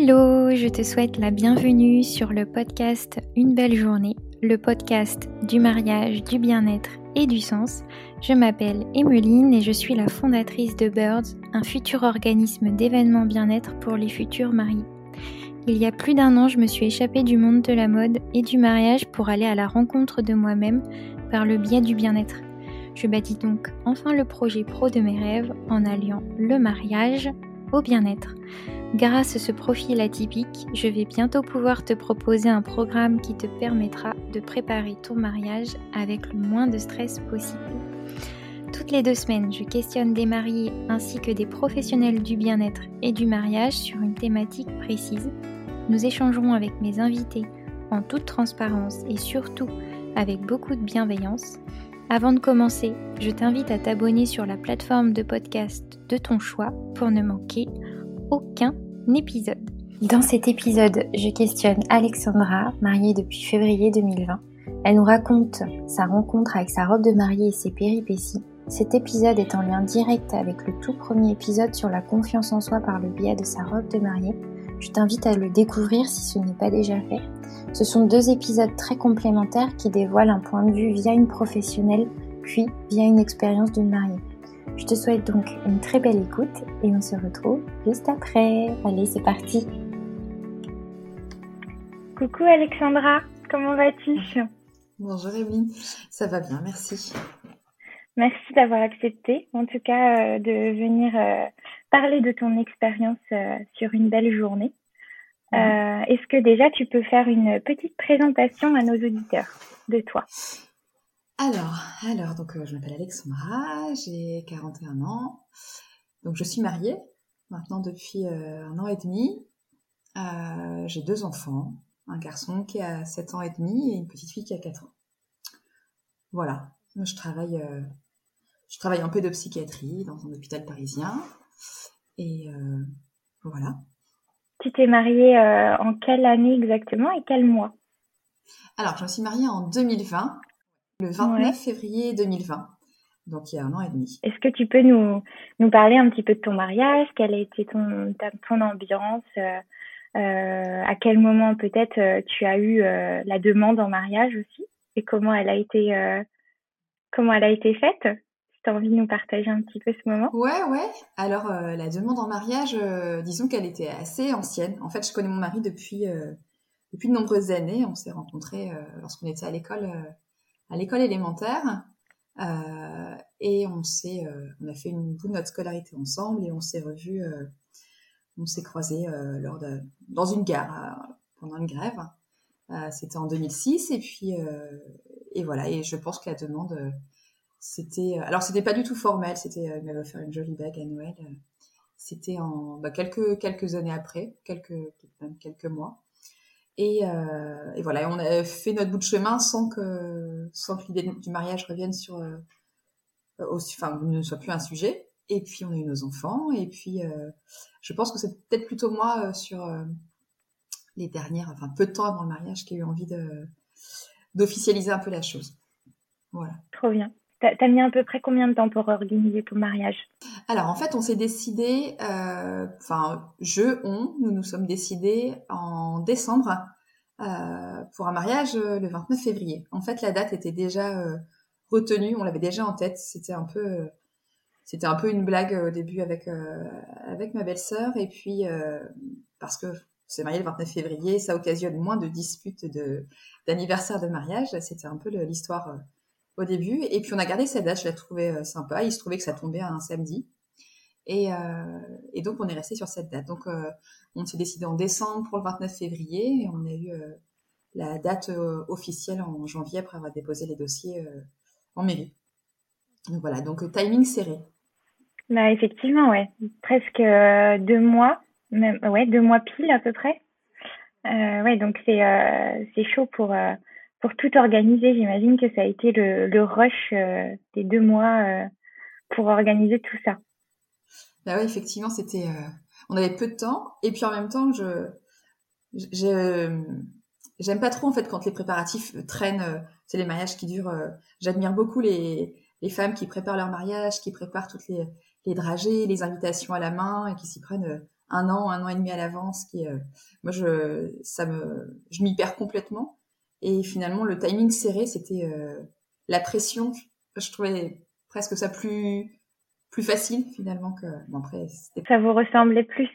Hello, je te souhaite la bienvenue sur le podcast Une belle journée, le podcast du mariage, du bien-être et du sens. Je m'appelle Emeline et je suis la fondatrice de Birds, un futur organisme d'événements bien-être pour les futurs mariés. Il y a plus d'un an, je me suis échappée du monde de la mode et du mariage pour aller à la rencontre de moi-même par le biais du bien-être. Je bâtis donc enfin le projet pro de mes rêves en alliant le mariage au bien-être. Grâce à ce profil atypique, je vais bientôt pouvoir te proposer un programme qui te permettra de préparer ton mariage avec le moins de stress possible. Toutes les deux semaines, je questionne des mariés ainsi que des professionnels du bien-être et du mariage sur une thématique précise. Nous échangerons avec mes invités en toute transparence et surtout avec beaucoup de bienveillance. Avant de commencer, je t'invite à t'abonner sur la plateforme de podcast de ton choix pour ne manquer aucun épisode. Dans cet épisode, je questionne Alexandra, mariée depuis février 2020. Elle nous raconte sa rencontre avec sa robe de mariée et ses péripéties. Cet épisode est en lien direct avec le tout premier épisode sur la confiance en soi par le biais de sa robe de mariée. Je t'invite à le découvrir si ce n'est pas déjà fait. Ce sont deux épisodes très complémentaires qui dévoilent un point de vue via une professionnelle, puis via une expérience d'une mariée. Je te souhaite donc une très belle écoute et on se retrouve juste après. Allez, c'est parti. Coucou Alexandra, comment vas-tu? Bonjour Evelyne, ça va bien, merci. Merci d'avoir accepté, en tout cas, euh, de venir euh, parler de ton expérience euh, sur une belle journée. Est-ce que déjà tu peux faire une petite présentation à nos auditeurs de toi? Alors, alors, donc euh, je m'appelle Alexandra, j'ai 41 ans. Donc je suis mariée maintenant depuis euh, un an et demi. Euh, j'ai deux enfants, un garçon qui a 7 ans et demi et une petite fille qui a 4 ans. Voilà, je travaille, je travaille un peu de psychiatrie dans un hôpital parisien. Et voilà. Tu t'es mariée en quelle année exactement et quel mois? Alors, je me suis mariée en 2020 le 29 février 2020, donc il y a un an et demi. Est-ce que tu peux nous, nous parler un petit peu de ton mariage? Quelle a été ton, ton ambiance? Euh, euh, À quel moment peut-être euh, tu as eu la demande en mariage aussi? Et comment elle a été, comment elle a été faite? Si tu as envie de nous partager un petit peu ce moment. Ouais, ouais. Alors la demande en mariage, disons qu'elle était assez ancienne. En fait, je connais mon mari depuis, depuis de nombreuses années. On s'est rencontrés lorsqu'on était à l'école à l'école élémentaire. Euh, et on s'est, euh, on a fait une bout de notre scolarité ensemble et on s'est revus, euh, on s'est croisés lors de, dans une gare pendant une grève. c'était en 2006 et puis et voilà et je pense que la demande c'était alors c'était pas du tout formel c'était il m'avait offert une jolie bague à Noël c'était en bah, quelques quelques années après quelques quelques mois euh, et, voilà, on a fait notre bout de chemin sans que, sans que l'idée du mariage revienne sur, euh, enfin, ne soit plus un sujet. Et puis on a eu nos enfants. Et puis euh, je pense que c'est peut-être plutôt moi sur les dernières, enfin peu de temps avant le mariage, qui a eu envie de d'officialiser un peu la chose. Voilà. Trop bien. T'as as mis à peu près combien de temps pour organiser ton mariage? Alors en fait, on s'est décidé, euh, enfin je, on, nous nous sommes décidés en décembre euh, pour un mariage euh, le 29 février. En fait, la date était déjà retenue, on l'avait déjà en tête. C'était un peu, un peu une blague au début avec avec ma belle-sœur et puis parce que c'est marié le 29 février, ça occasionne moins de disputes d'anniversaire de mariage. C'était un peu l'histoire au début. Et puis on a gardé cette date, je la trouvais euh, sympa. Il se trouvait que ça tombait un samedi. Et, euh, donc on est resté sur cette date. Donc euh, on s'est décidé en décembre pour le 29 février et on a eu la date officielle en janvier après avoir déposé les dossiers en mairie. Donc voilà, donc timing serré. Bah effectivement, ouais, presque deux mois, même, ouais, deux mois pile à peu près. ouais, donc c'est c'est chaud pour pour tout organiser, j'imagine que ça a été le, rush euh, des deux mois euh, pour organiser tout ça. Bah oui, effectivement, c'était. Euh, on avait peu de temps, et puis en même temps, je, j'aime pas trop en fait quand les préparatifs traînent. c'est les mariages qui durent. J'admire beaucoup les, les femmes qui préparent leur mariage, qui préparent toutes les, les dragées, les invitations à la main, et qui s'y prennent un an, un an et demi à l'avance. Qui, moi, je, ça me, je m'y perds complètement. Et finalement, le timing serré, c'était la pression. Je trouvais presque ça plus plus facile finalement que. Bon, après, ça vous ressemblait plus.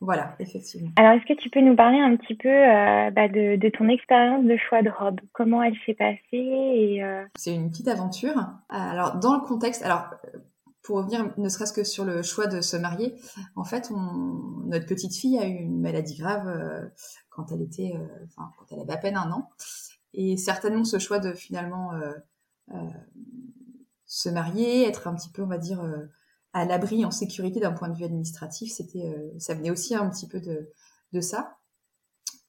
Voilà, effectivement. Alors, est-ce que tu peux nous parler un petit peu euh, bah, de, de, ton expérience de choix de robe? Comment elle s'est passée et, euh... C'est une petite aventure. Alors, dans le contexte, alors pour revenir ne serait-ce que sur le choix de se marier, en fait, on, notre petite fille a eu une maladie grave euh, quand elle était, euh, enfin, quand elle avait à peine un an. Et certainement, ce choix de finalement euh, se marier, être un petit peu, on va dire, à l'abri, en sécurité d'un point de vue administratif, c'était, euh, ça venait aussi un petit peu de, ça.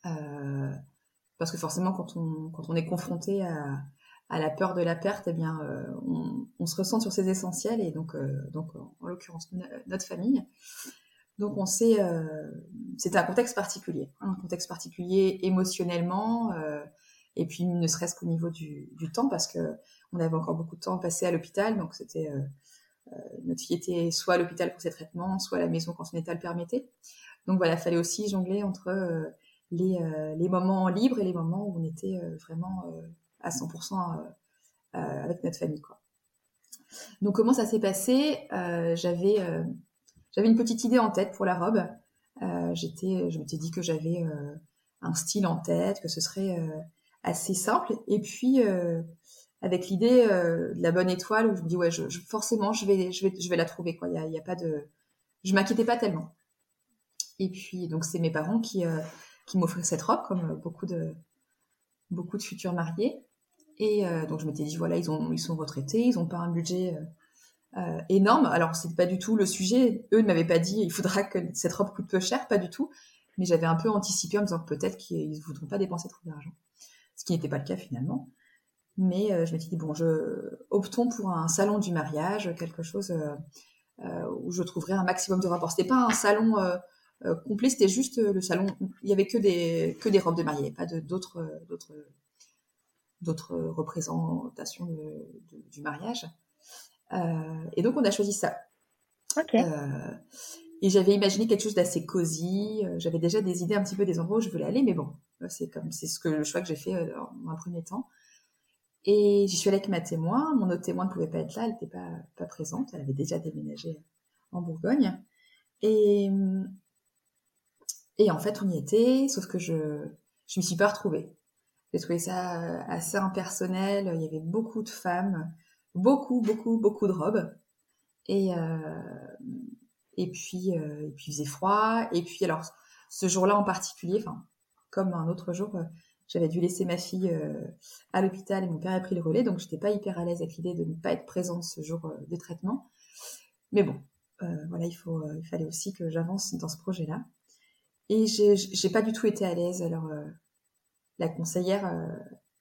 Euh, parce que forcément, quand on, quand on est confronté à, la peur de la perte, eh bien, euh, on, on, se ressent sur ses essentiels, et donc, donc en l'occurrence, notre famille. Donc, on sait, c'était un contexte particulier, un contexte particulier émotionnellement, et puis ne serait-ce qu'au niveau du, du, temps, parce que on avait encore beaucoup de temps passé à l'hôpital, donc c'était euh, notre fille était soit à l'hôpital pour ses traitements, soit à la maison quand son état le permettait. Donc voilà, il fallait aussi jongler entre euh, les, euh, les, moments libres et les moments où on était vraiment à 100% avec notre famille. Quoi. Donc comment ça s'est passé? J'avais j'avais une petite idée en tête pour la robe. j'étais, je m'étais dit que j'avais un style en tête, que ce serait assez simple. Et puis avec l'idée euh, de la bonne étoile je me dis ouais, je, forcément je vais, je vais, je vais la trouver quoi. Il y a, y a, pas de, je m'inquiétais pas tellement. Et puis donc c'est mes parents qui euh, qui m'offraient cette robe comme beaucoup de beaucoup de futurs mariés. Et euh, donc je m'étais dit voilà ils ont ils sont retraités, ils ont pas un budget énorme. Alors c'est pas du tout le sujet. Eux ne m'avaient pas dit il faudra que cette robe coûte peu cher, pas du tout. Mais j'avais un peu anticipé en me disant peut-être qu'ils ne voudront pas dépenser trop d'argent, ce qui n'était pas le cas finalement. Mais euh, je m'étais dit, bon, je, optons pour un salon du mariage, quelque chose euh, euh, où je trouverais un maximum de rapports. C'était pas un salon complet, c'était juste le salon. Il y avait que des, que des robes de mariée, pas d'autres représentations du mariage. Et donc, on a choisi ça. Ok. et j'avais imaginé quelque chose d'assez cosy. J'avais déjà des idées un petit peu des endroits où je voulais aller, mais bon, c'est comme c'est ce que le choix que j'ai fait en un premier temps. Et j'y suis allée avec ma témoin. Mon autre témoin ne pouvait pas être là, elle n'était pas, pas présente. Elle avait déjà déménagé en Bourgogne. Et, et en fait, on y était, sauf que je ne m'y suis pas retrouvée. J'ai trouvé ça assez impersonnel. Il y avait beaucoup de femmes, beaucoup, beaucoup, beaucoup de robes. Et, euh, et, puis, euh, et puis, il faisait froid. Et puis, alors, ce jour-là en particulier, enfin, comme un autre jour, j'avais dû laisser ma fille euh, à l'hôpital et mon père a pris le relais, donc je n'étais pas hyper à l'aise avec l'idée de ne pas être présente ce jour euh, de traitement. Mais bon, euh, voilà, il, faut, il fallait aussi que j'avance dans ce projet-là. Et j'ai pas du tout été à l'aise. Alors, la conseillère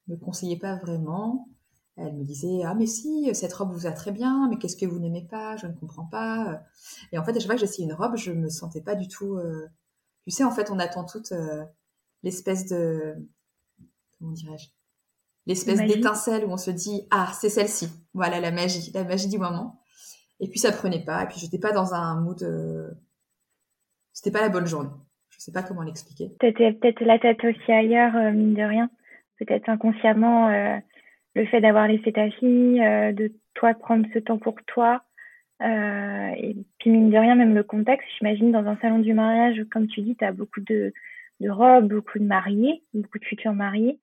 me conseillait pas vraiment. Elle me disait ah mais si cette robe vous a très bien, mais qu'est-ce que vous n'aimez pas? Je ne comprends pas. Et en fait, à chaque fois que j'essayais une robe, je me sentais pas du tout. Tu sais, en fait, on attend toute l'espèce de comment dirais-je, l'espèce d'étincelle où on se dit ah c'est celle-ci, voilà la magie, la magie du moment. Et puis ça prenait pas, et puis j'étais pas dans un mood, euh... c'était pas la bonne journée. Je sais pas comment l'expliquer. T'étais peut-être la tête aussi ailleurs, euh, mine de rien. Peut-être inconsciemment, euh, le fait d'avoir laissé ta fille, euh, de toi prendre ce temps pour toi. et puis mine de rien, même le contexte, j'imagine dans un salon du mariage, comme tu dis, tu as beaucoup de, de robes, beaucoup de mariés, beaucoup de futurs mariés.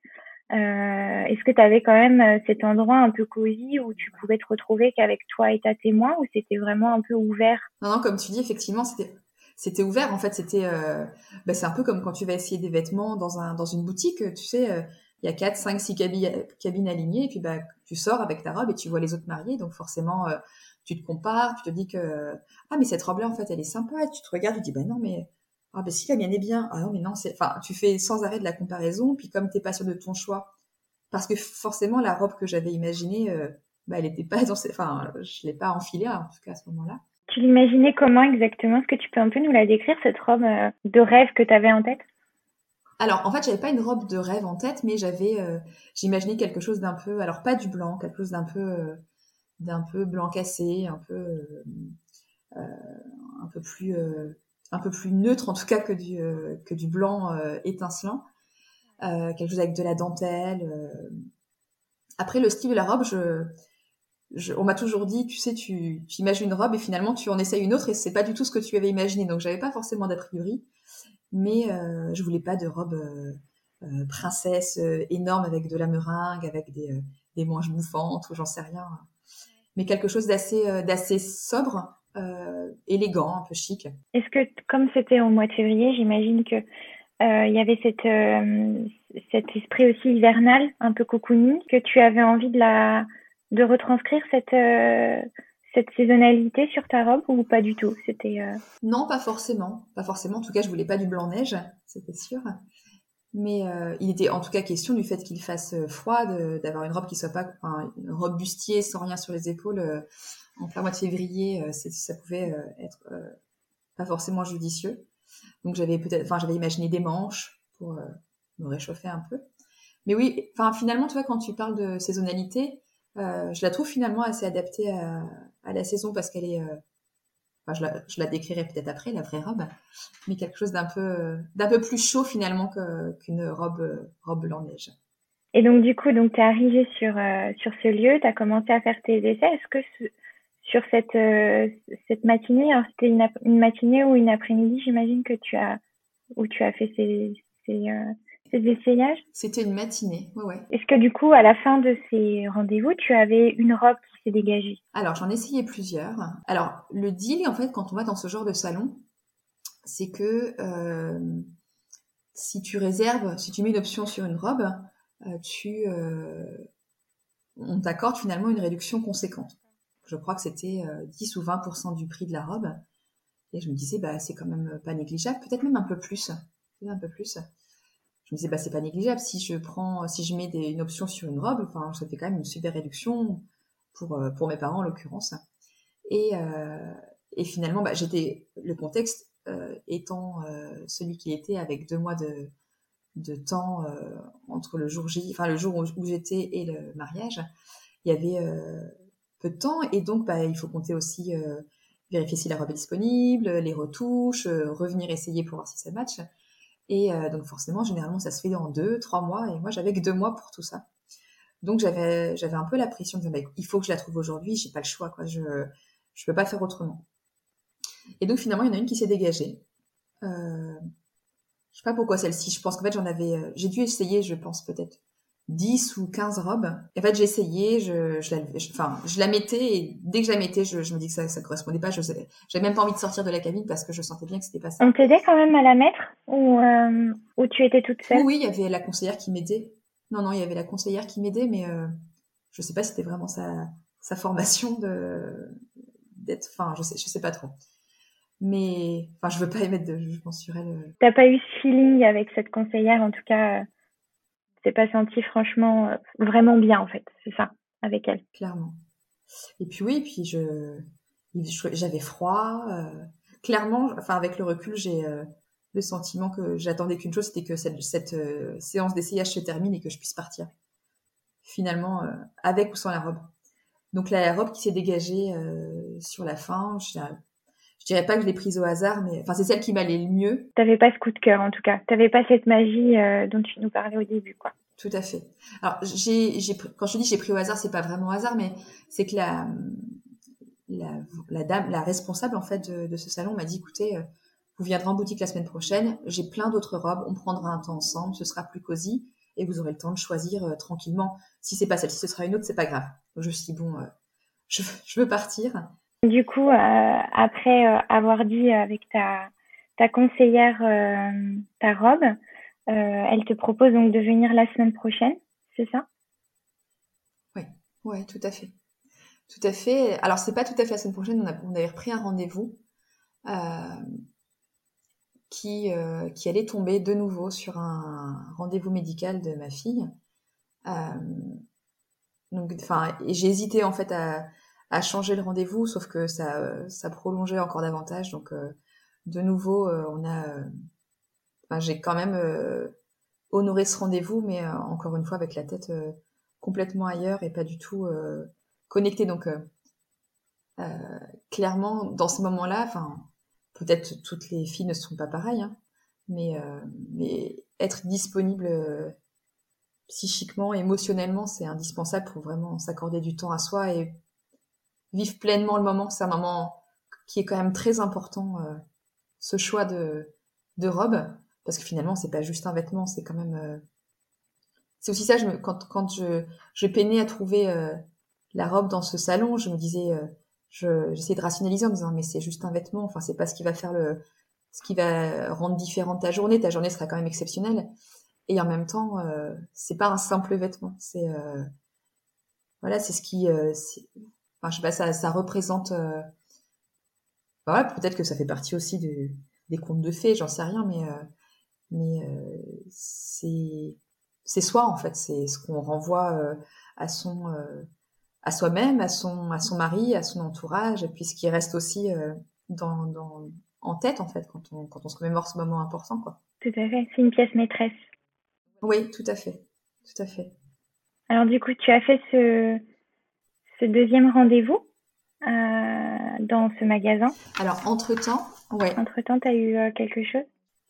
Euh, Est-ce que tu avais quand même euh, cet endroit un peu cosy où tu pouvais te retrouver qu'avec toi et ta témoin ou c'était vraiment un peu ouvert? Non, non, comme tu dis, effectivement, c'était c'était ouvert. En fait, c'était euh, bah, c'est un peu comme quand tu vas essayer des vêtements dans un dans une boutique. Tu sais, euh, il y a 4, 5, 6 cabines, alignées et puis bah tu sors avec ta robe et tu vois les autres mariés. Donc forcément, euh, tu te compares, tu te dis que ah mais cette robe là en fait elle est sympa. Et tu te regardes, tu te dis bah non mais ah ben si la mienne est bien, ah non mais non, c'est, enfin tu fais sans arrêt de la comparaison, puis comme t'es pas sûr de ton choix, parce que forcément la robe que j'avais imaginée, euh, bah, elle était pas dans, enfin je l'ai pas enfilée en tout cas à ce moment-là. Tu l'imaginais comment exactement? Est-ce que tu peux un peu nous la décrire cette robe euh, de rêve que tu avais en tête? Alors, en fait, j'avais pas une robe de rêve en tête, mais j'avais, euh, j'imaginais quelque chose d'un peu, alors pas du blanc, quelque chose d'un peu, d'un peu blanc cassé, un peu, un peu plus un peu plus neutre en tout cas que du que du blanc étincelant, quelque chose avec de la dentelle. Après le style de la robe, je on m'a toujours dit, tu sais, tu, tu, imagines une robe et finalement tu en essayes une autre et c'est pas du tout ce que tu avais imaginé. Donc j'avais pas forcément d'a priori, mais euh, je voulais pas de robe euh, euh princesse énorme avec de la meringue, avec des, des manches bouffantes ou j'en sais rien. Mais quelque chose d'assez d'assez sobre, élégant, un peu chic. Est-ce que comme c'était au mois de février, j'imagine que il y avait cette cet esprit aussi hivernal, un peu cocooning, que tu avais envie de la de retranscrire cette cette saisonnalité sur ta robe ou pas du tout? C'était euh, non, pas forcément, pas forcément. En tout cas, je voulais pas du blanc neige, c'était sûr. Mais euh, il était en tout cas question du fait qu'il fasse froid, d'avoir une robe qui soit pas une robe bustier sans rien sur les épaules en plein mois de février. ça pouvait être pas forcément judicieux. Donc j'avais peut-être, enfin j'avais imaginé des manches pour me réchauffer un peu. Mais oui, enfin finalement, tu vois, quand tu parles de saisonnalité, euh, je la trouve finalement assez adaptée à, à la saison parce qu'elle est. Euh, enfin, je, la, décrirai peut-être après, la vraie robe, mais quelque chose d'un peu, d'un peu plus chaud finalement qu'une robe, robe blanc-neige. Et donc, du coup, donc, tu es arrivé sur, euh, sur ce lieu, tu as commencé à faire tes essais. Est-ce que sur cette, cette matinée, c'était une, une, matinée ou une après-midi, j'imagine, que tu as, où tu as fait ces, ces essayages C'était une matinée, ouais, ouais. Est-ce que du coup, à la fin de ces rendez-vous, tu avais une robe qui s'est dégagée? Alors, j'en ai essayé plusieurs. Alors, le deal, en fait, quand on va dans ce genre de salon, c'est que euh, si tu réserves, si tu mets une option sur une robe, euh, tu, euh, on t'accorde finalement une réduction conséquente. Je crois que c'était 10 ou 20% du prix de la robe. Et je me disais, bah, c'est quand même pas négligeable, peut-être même un peu plus. Un peu plus je me disais bah c'est pas négligeable. Si je prends si je mets une option sur une robe enfin ça fait quand même une super réduction pour euh, pour mes parents en l'occurrence. Et euh, et finalement bah, j'étais le contexte euh, étant euh, celui qui était avec deux mois de de temps euh, entre le jour J enfin le jour où, où j'étais et le mariage il y avait peu de temps. Et donc bah il faut compter aussi vérifier si la robe est disponible les retouches revenir essayer pour voir si ça match et euh, donc forcément, généralement, ça se fait en deux, trois mois. Et moi, j'avais que deux mois pour tout ça. Donc j'avais j'avais un peu la pression de dire, bah, il faut que je la trouve aujourd'hui. J'ai pas le choix, quoi. Je je peux pas faire autrement. Et donc finalement, il y en a une qui s'est dégagée. Euh, je sais pas pourquoi celle-ci. Je pense qu'en fait, j'en avais. Euh, j'ai dû essayer, je pense peut-être 10 ou 15 robes. Et en fait, j'ai essayé, je, je, la, enfin, je la mettais et dès que je la mettais, je, je me dis que ça, ça correspondait pas. Je j'avais même pas envie de sortir de la cabine parce que je sentais bien que c'était pas ça. On t'aidait quand même à la mettre ou, euh, ou tu étais toute seule? Oui, il y avait la conseillère qui m'aidait. Non, non, il y avait la conseillère qui m'aidait, mais euh, je sais pas si c'était vraiment sa, sa formation de d'être. Enfin, je sais, je sais pas trop. Mais enfin, je veux pas émettre de jugement sur elle. T'as pas eu ce feeling avec cette conseillère, en tout cas c'est pas senti franchement euh, vraiment bien en fait, c'est ça, avec elle. Clairement. Et puis oui, puis je j'avais froid. Euh, clairement, enfin avec le recul, j'ai euh, le sentiment que j'attendais qu'une chose, c'était que cette, cette séance d'essayage se termine et que je puisse partir. Finalement, avec ou sans la robe. Donc la robe qui s'est dégagée sur la fin, je dirais pas que je l'ai prise au hasard, mais enfin c'est celle qui m'allait le mieux. T'avais pas ce coup de cœur en tout cas. T'avais pas cette magie euh, dont tu nous parlais au début, quoi. Tout à fait. Alors j'ai, j'ai quand je dis j'ai pris au hasard, c'est pas vraiment hasard, mais c'est que la, la, la dame, la responsable en fait de, de ce salon m'a dit écoutez, euh, vous viendrez en boutique la semaine prochaine, j'ai plein d'autres robes, on prendra un temps ensemble, ce sera plus cosy et vous aurez le temps de choisir euh, tranquillement. Si c'est pas celle-ci, ce sera une autre, c'est pas grave. Donc je me suis dit bon, je, je veux partir. Du coup, euh, après euh, avoir dit avec ta, conseillère euh, ta robe, elle te propose donc de venir la semaine prochaine, c'est ça? Oui, ouais, tout à fait. Tout à fait. Alors, c'est pas tout à fait la semaine prochaine, on, a, on avait repris un rendez-vous qui, allait tomber de nouveau sur un rendez-vous médical de ma fille. donc, j'ai hésité en fait à, à changer le rendez-vous, sauf que ça, ça prolongeait encore davantage. Donc, euh, de nouveau, euh, on a, euh, j'ai quand même honoré ce rendez-vous, mais encore une fois avec la tête complètement ailleurs et pas du tout connectée. Donc, clairement, dans ce moment-là, enfin, peut-être toutes les filles ne sont pas pareilles, hein, mais, mais être disponible psychiquement, émotionnellement, c'est indispensable pour vraiment s'accorder du temps à soi et vivre pleinement le moment. C'est un moment qui est quand même très important, ce choix de, de robe, parce que finalement, c'est pas juste un vêtement, c'est quand même c'est aussi ça, je me, quand, quand je, je peinais à trouver euh, la robe dans ce salon, je me disais, euh, je, j'essayais de rationaliser en me disant, mais c'est juste un vêtement, enfin, c'est pas ce qui va faire le, ce qui va rendre différente ta journée, ta journée sera quand même exceptionnelle. Et en même temps, euh, c'est pas un simple vêtement, c'est, euh, voilà, c'est ce qui, enfin, je sais pas, ça, ça représente, voilà, peut-être que ça fait partie aussi de, des contes de fées, j'en sais rien, mais, mais c'est, c'est soi en fait, c'est ce qu'on renvoie euh, à son euh, à soi-même, à son à son mari, à son entourage, et puis ce qui reste aussi euh, dans, dans, en tête en fait quand on quand on se commémore ce moment important quoi. Tout à fait, c'est une pièce maîtresse. Oui, tout à fait, tout à fait. Alors du coup, tu as fait ce ce deuxième rendez-vous dans ce magasin? Alors entre temps, ouais. Entre temps, tu as eu quelque chose?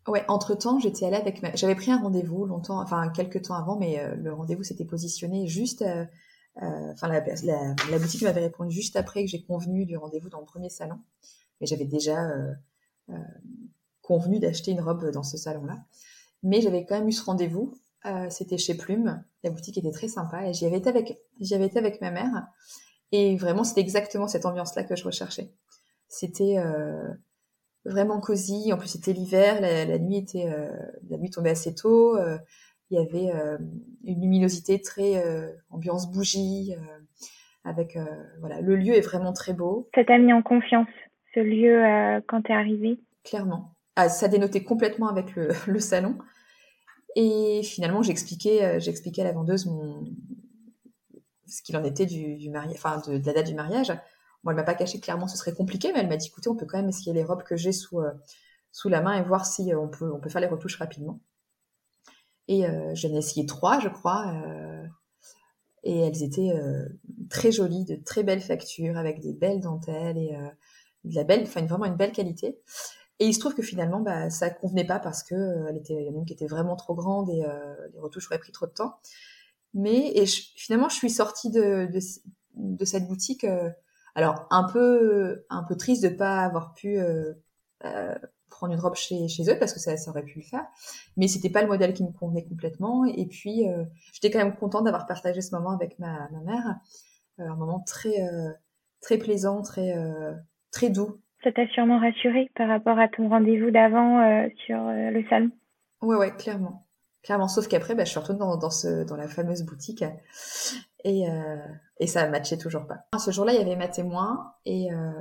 Ouais, entre temps, j'étais allée avec ma... J'avais pris un rendez-vous longtemps, enfin quelques temps avant, mais euh, le rendez-vous s'était positionné juste. Euh, euh, enfin, la, la, boutique m'avait répondu juste après que j'ai convenu du rendez-vous dans le premier salon. Mais j'avais déjà convenu d'acheter une robe dans ce salon-là. Mais j'avais quand même eu ce rendez-vous. C'était chez Plume. La boutique était très sympa et j'y avais été avec, j'y avais été avec ma mère. Et vraiment, c'était exactement cette ambiance-là que je recherchais. C'était vraiment cosy. En plus, c'était l'hiver, la, nuit était, euh, la nuit tombait assez tôt. Euh, il y avait euh, une luminosité très ambiance bougie. avec voilà, le lieu est vraiment très beau. Ça t'a mis en confiance ce lieu quand t'es arrivé Clairement. Ah, ça dénotait complètement avec le, le salon. Et finalement, j'expliquais, j'expliquais à la vendeuse ce qu'il en était du, enfin de, la date du mariage. Moi, elle m'a pas caché clairement ce serait compliqué, mais elle m'a dit écoutez, on peut quand même essayer les robes que j'ai sous, euh, sous la main et voir si euh, on, peut, on peut faire les retouches rapidement. Et euh, j'en ai essayé trois, je crois. et elles étaient très jolies, de très belles factures, avec des belles dentelles et de la belle, vraiment une belle qualité. Et il se trouve que finalement, bah, ça convenait pas parce que elle était, y en a une qui était vraiment trop grande et les retouches auraient pris trop de temps. Mais et finalement, je suis sortie de, de, cette boutique alors un peu un peu triste de pas avoir pu euh, euh, prendre une robe chez, chez eux parce que ça, ça aurait pu le faire, mais c'était pas le modèle qui me convenait complètement. Et puis euh, j'étais quand même contente d'avoir partagé ce moment avec ma, ma mère, un moment très très plaisant, très très doux. Ça t'a sûrement rassuré par rapport à ton rendez-vous d'avant sur le salon? Ouais ouais clairement. Clairement, sauf qu'après, bah, je suis retournée dans, dans, ce, dans la fameuse boutique et, euh, et ça matchait toujours pas. Ce jour-là, il y avait ma témoin et euh,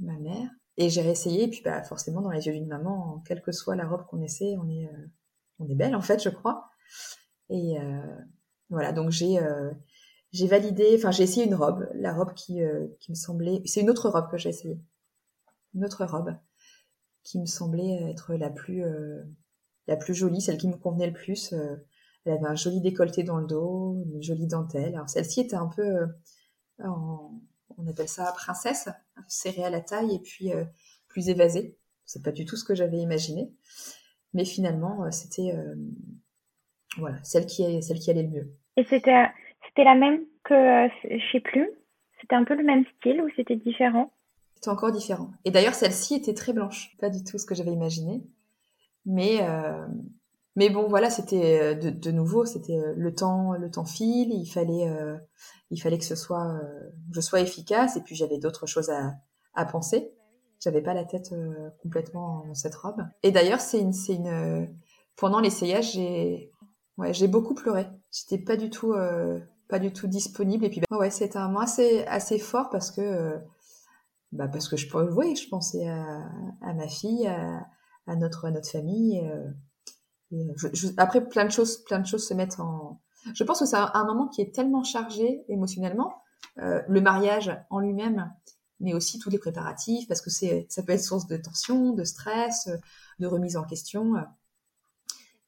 ma mère. Et j'ai réessayé, et puis bah, forcément, dans les yeux d'une maman, quelle que soit la robe qu'on essaie, on est, euh, on est belle, en fait, je crois. Et euh, voilà, donc j'ai euh, validé, enfin, j'ai essayé une robe, la robe qui, euh, qui me semblait... C'est une autre robe que j'ai essayée. Une autre robe qui me semblait être la plus, la plus jolie, celle qui me convenait le plus elle avait un joli décolleté dans le dos, une jolie dentelle. Alors celle-ci était un peu, euh, on appelle ça princesse, serrée à la taille et puis euh, plus évasée. C'est pas du tout ce que j'avais imaginé, mais finalement euh, c'était voilà celle qui celle qui allait le mieux. Et c'était c'était la même que chez Plume? C'était un peu le même style ou c'était différent? Encore différent. Et d'ailleurs celle-ci était très blanche, pas du tout ce que j'avais imaginé, mais mais bon, voilà, c'était euh, de, nouveau, c'était euh, le temps, le temps file. Il fallait, euh, il fallait que ce soit, euh, je sois efficace. Et puis j'avais d'autres choses à, à penser. J'avais pas la tête complètement dans cette robe. Et d'ailleurs, c'est une, c'est une, pendant l'essayage, j'ai, ouais, j'ai beaucoup pleuré. J'étais pas du tout, pas du tout disponible. Et puis, bah, ouais, c'était un moment assez, assez fort parce que, bah, parce que je, oui, je pensais à, ma fille, à, notre, à notre famille. Euh, après, plein de choses, plein de choses se mettent en. Je pense que c'est un, moment qui est tellement chargé émotionnellement, euh, le mariage en lui-même, mais aussi tous les préparatifs, parce que c'est, ça peut être source de tension, de stress, de remise en question.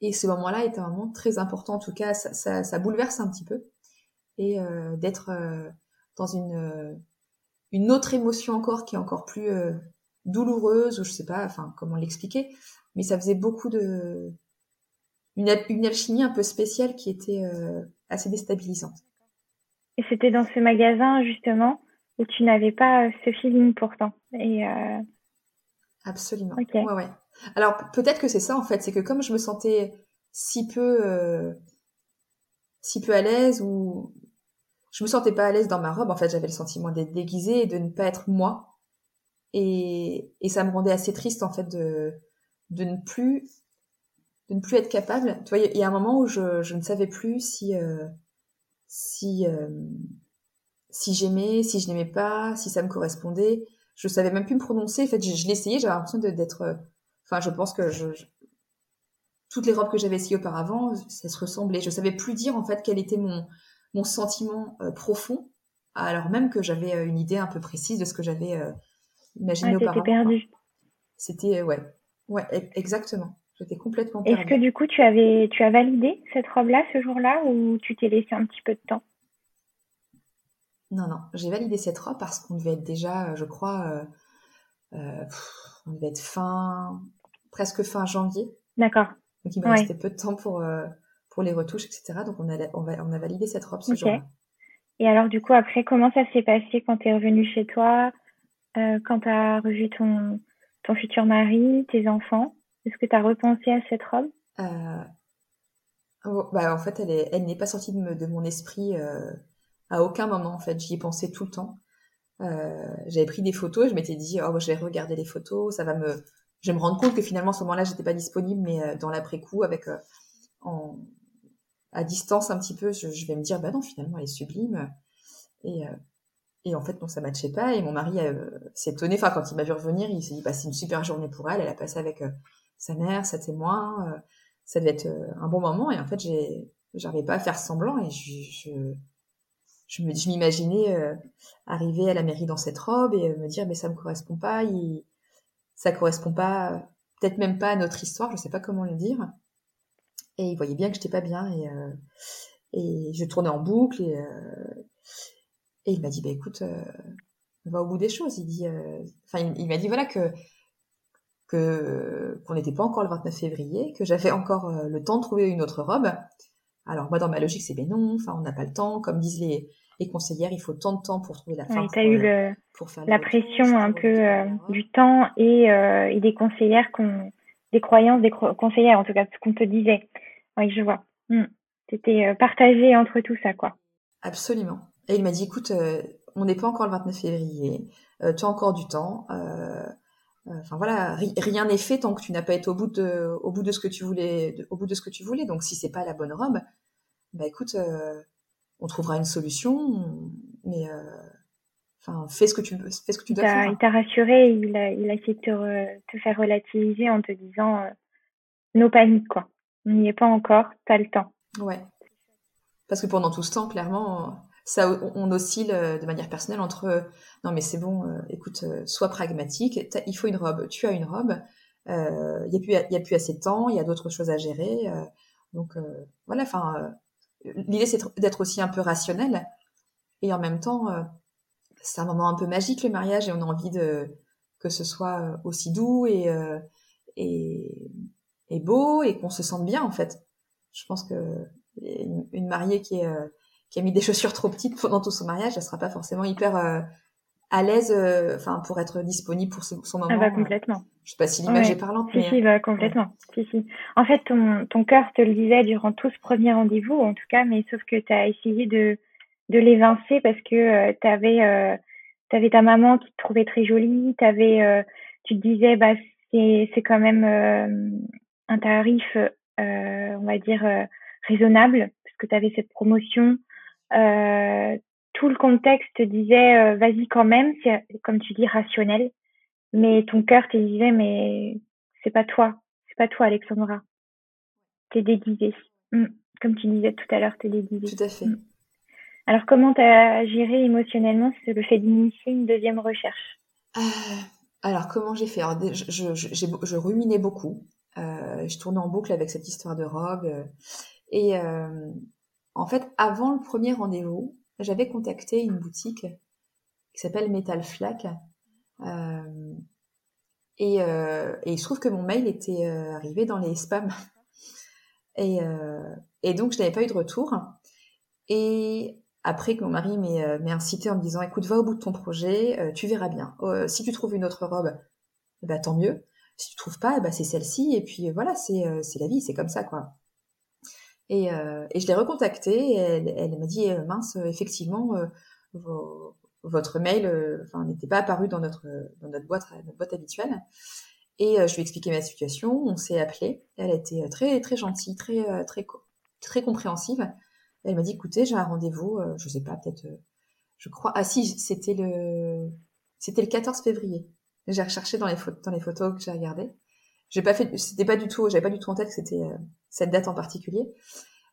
Et ce moment-là est un moment très important. En tout cas, ça, ça, bouleverse un petit peu. Et euh, d'être euh, dans une, une autre émotion encore qui est encore plus douloureuse ou je sais pas, enfin comment l'expliquer, mais ça faisait beaucoup de une, une alchimie un peu spéciale qui était euh, assez déstabilisante. Et c'était dans ce magasin justement où tu n'avais pas ce feeling pourtant. Et euh... Absolument. Ouais, ouais. Alors peut-être que c'est ça en fait, c'est que comme je me sentais si peu, euh, si peu à l'aise ou je me sentais pas à l'aise dans ma robe, en fait j'avais le sentiment d'être déguisée et de ne pas être moi. Et, et ça me rendait assez triste en fait de, ne plus être capable. Tu vois, il y a un moment où je, ne savais plus si euh, si euh, si j'aimais, si je n'aimais pas, si ça me correspondait. Je savais même plus me prononcer. En fait, je, l'essayais, j'avais l'impression d'être. Euh, enfin, je pense que toutes les robes que j'avais essayées auparavant, ça se ressemblait. Je savais plus dire en fait quel était mon mon sentiment profond, alors même que j'avais une idée un peu précise de ce que j'avais imaginé ouais, auparavant. perdu. C'était ouais, ouais, e-, exactement. J'étais complètement Est-ce que du coup tu avais tu as validé cette robe-là ce jour-là ou tu t'es laissé un petit peu de temps? Non non, j'ai validé cette robe parce qu'on devait être déjà, je crois, euh, euh, on devait être fin presque fin janvier. D'accord. Donc il me restait peu de temps pour euh, pour les retouches etc. Donc on a on, on a validé cette robe ce jour-là. Et alors du coup après comment ça s'est passé quand tu es revenu chez toi, quand tu as revu ton ton futur mari, tes enfants? Est-ce que tu as repensé à cette robe? Euh... oh, bah, En fait, elle n'est elle pas sortie de, de, mon esprit euh, à aucun moment. En fait, j'y ai pensé tout le temps. Euh, j'avais pris des photos et je m'étais dit, oh, je vais regarder les photos, ça va me... Je vais me rendre compte que finalement, à ce moment-là, j'étais pas disponible, mais euh, dans l'après-coup, avec euh, en... à distance un petit peu, je, vais me dire, bah non, finalement, elle est sublime. Et, euh, et en fait, non, ça matchait pas. Et mon mari s'est étonné. Enfin, quand il m'a vu revenir, il s'est dit, bah, c'est une super journée pour elle. Elle a passé avec sa mère, sa témoin. Euh, ça devait être euh, un bon moment. Et en fait, j'ai, j'arrivais pas à faire semblant et je, je, je, me, m'imaginais euh, arriver à la mairie dans cette robe et me dire, mais ça me correspond pas. Il, ça correspond pas, peut-être même pas à notre histoire. Je sais pas comment le dire. Et il voyait bien que j'étais pas bien et, et je tournais en boucle et, et il m'a dit, bah écoute, va au bout des choses. Il dit, enfin, il, il m'a dit voilà que que qu'on n'était pas encore le 29 février, que j'avais encore euh, le temps de trouver une autre robe. Alors moi dans ma logique c'est ben non, enfin on n'a pas le temps, comme disent les, les conseillères, il faut tant de temps pour trouver la femme. tu as eu euh, le, la pression un peu euh, du temps et, et des conseillères qu'on des croyances des conseillères en tout cas ce qu'on te disait. Oui, je vois. Hmm. C'était partagé entre tout ça quoi. Absolument. Et il m'a dit écoute, on n'est pas encore le 29 février, tu as encore du temps. Enfin voilà, rien n'est fait tant que tu n'as pas été au bout de, au bout de ce que tu voulais, au bout de ce que tu voulais. Donc si c'est pas la bonne robe, bah écoute, euh, on trouvera une solution. Mais euh, enfin, fais ce que tu, fais ce que tu dois faire. Il t'a rassuré, il a, il a essayé de te, te faire relativiser en te disant, euh, nos paniques quoi. On n'y est pas encore, t'as le temps. Ouais. Parce que pendant tout ce temps, clairement, ça, on, oscille euh, de manière personnelle entre euh, non mais c'est bon, euh, écoute, sois pragmatique, il faut une robe, tu as une robe, il euh, y a a plus assez de temps, il y a d'autres choses à gérer, donc voilà, enfin l'idée c'est d'être aussi un peu rationnel et en même temps c'est un moment un peu magique le mariage et on a envie de que ce soit aussi doux et, et beau et qu'on se sente bien en fait. Je pense que une, une mariée qui est qui a mis des chaussures trop petites pendant tout son mariage, elle sera pas forcément hyper euh, à l'aise, euh, enfin pour être disponible pour son, moment. Ah bah complètement. Je sais pas si l'image est parlante. Si si, bah, complètement. Si si. En fait, ton ton cœur te le disait durant tout ce premier rendez-vous, en tout cas, mais sauf que tu as essayé de de l'évincer parce que euh, tu avais euh, avais ta maman qui te trouvait très jolie, t'avais euh, tu te disais bah c'est c'est quand même un tarif on va dire raisonnable parce que tu avais cette promotion euh, tout le contexte disait euh, vas-y quand même, c'est comme tu dis rationnel, mais ton cœur te disait mais c'est pas toi, c'est pas toi Alexandra, t'es déguisée. Mm. Comme tu disais tout à l'heure, t'es déguisée. Tout à fait. Mm. Alors comment t'as géré émotionnellement le fait d'initier une deuxième recherche? Euh, Alors comment j'ai fait? Alors, je, je, je, je, ruminais beaucoup. Euh, je tournais en boucle avec cette histoire de robe. et euh, en fait, avant le premier rendez-vous, j'avais contacté une boutique qui s'appelle Metal Flack, euh, Et, euh, il se trouve que mon mail était euh, arrivé dans les spams. Et, euh, et donc, je n'avais pas eu de retour. Et après que mon mari m'ait incité en me disant, écoute, va au bout de ton projet, tu verras bien. si tu trouves une autre robe, bah, tant mieux. Si tu trouves pas, bah, c'est celle-ci. Et puis voilà, c'est la vie, c'est comme ça, quoi. Et, et je l'ai recontactée. Elle, elle m'a dit, mince, effectivement, vos, votre mail euh, enfin, n'était pas apparu dans notre, dans notre, boîte, notre boîte habituelle. Et euh, je lui ai expliqué ma situation, on s'est appelé. Elle était euh, très, très gentille, très, très, très compréhensive. Elle m'a dit, écoutez, j'ai un rendez-vous, je sais pas, peut-être, je crois, ah si, c'était le, c'était le 14 février. J'ai recherché dans les, photos, dans les photos que j'ai regardées. J'ai pas fait, c'était pas du tout, j'avais pas du tout en tête que c'était cette date en particulier.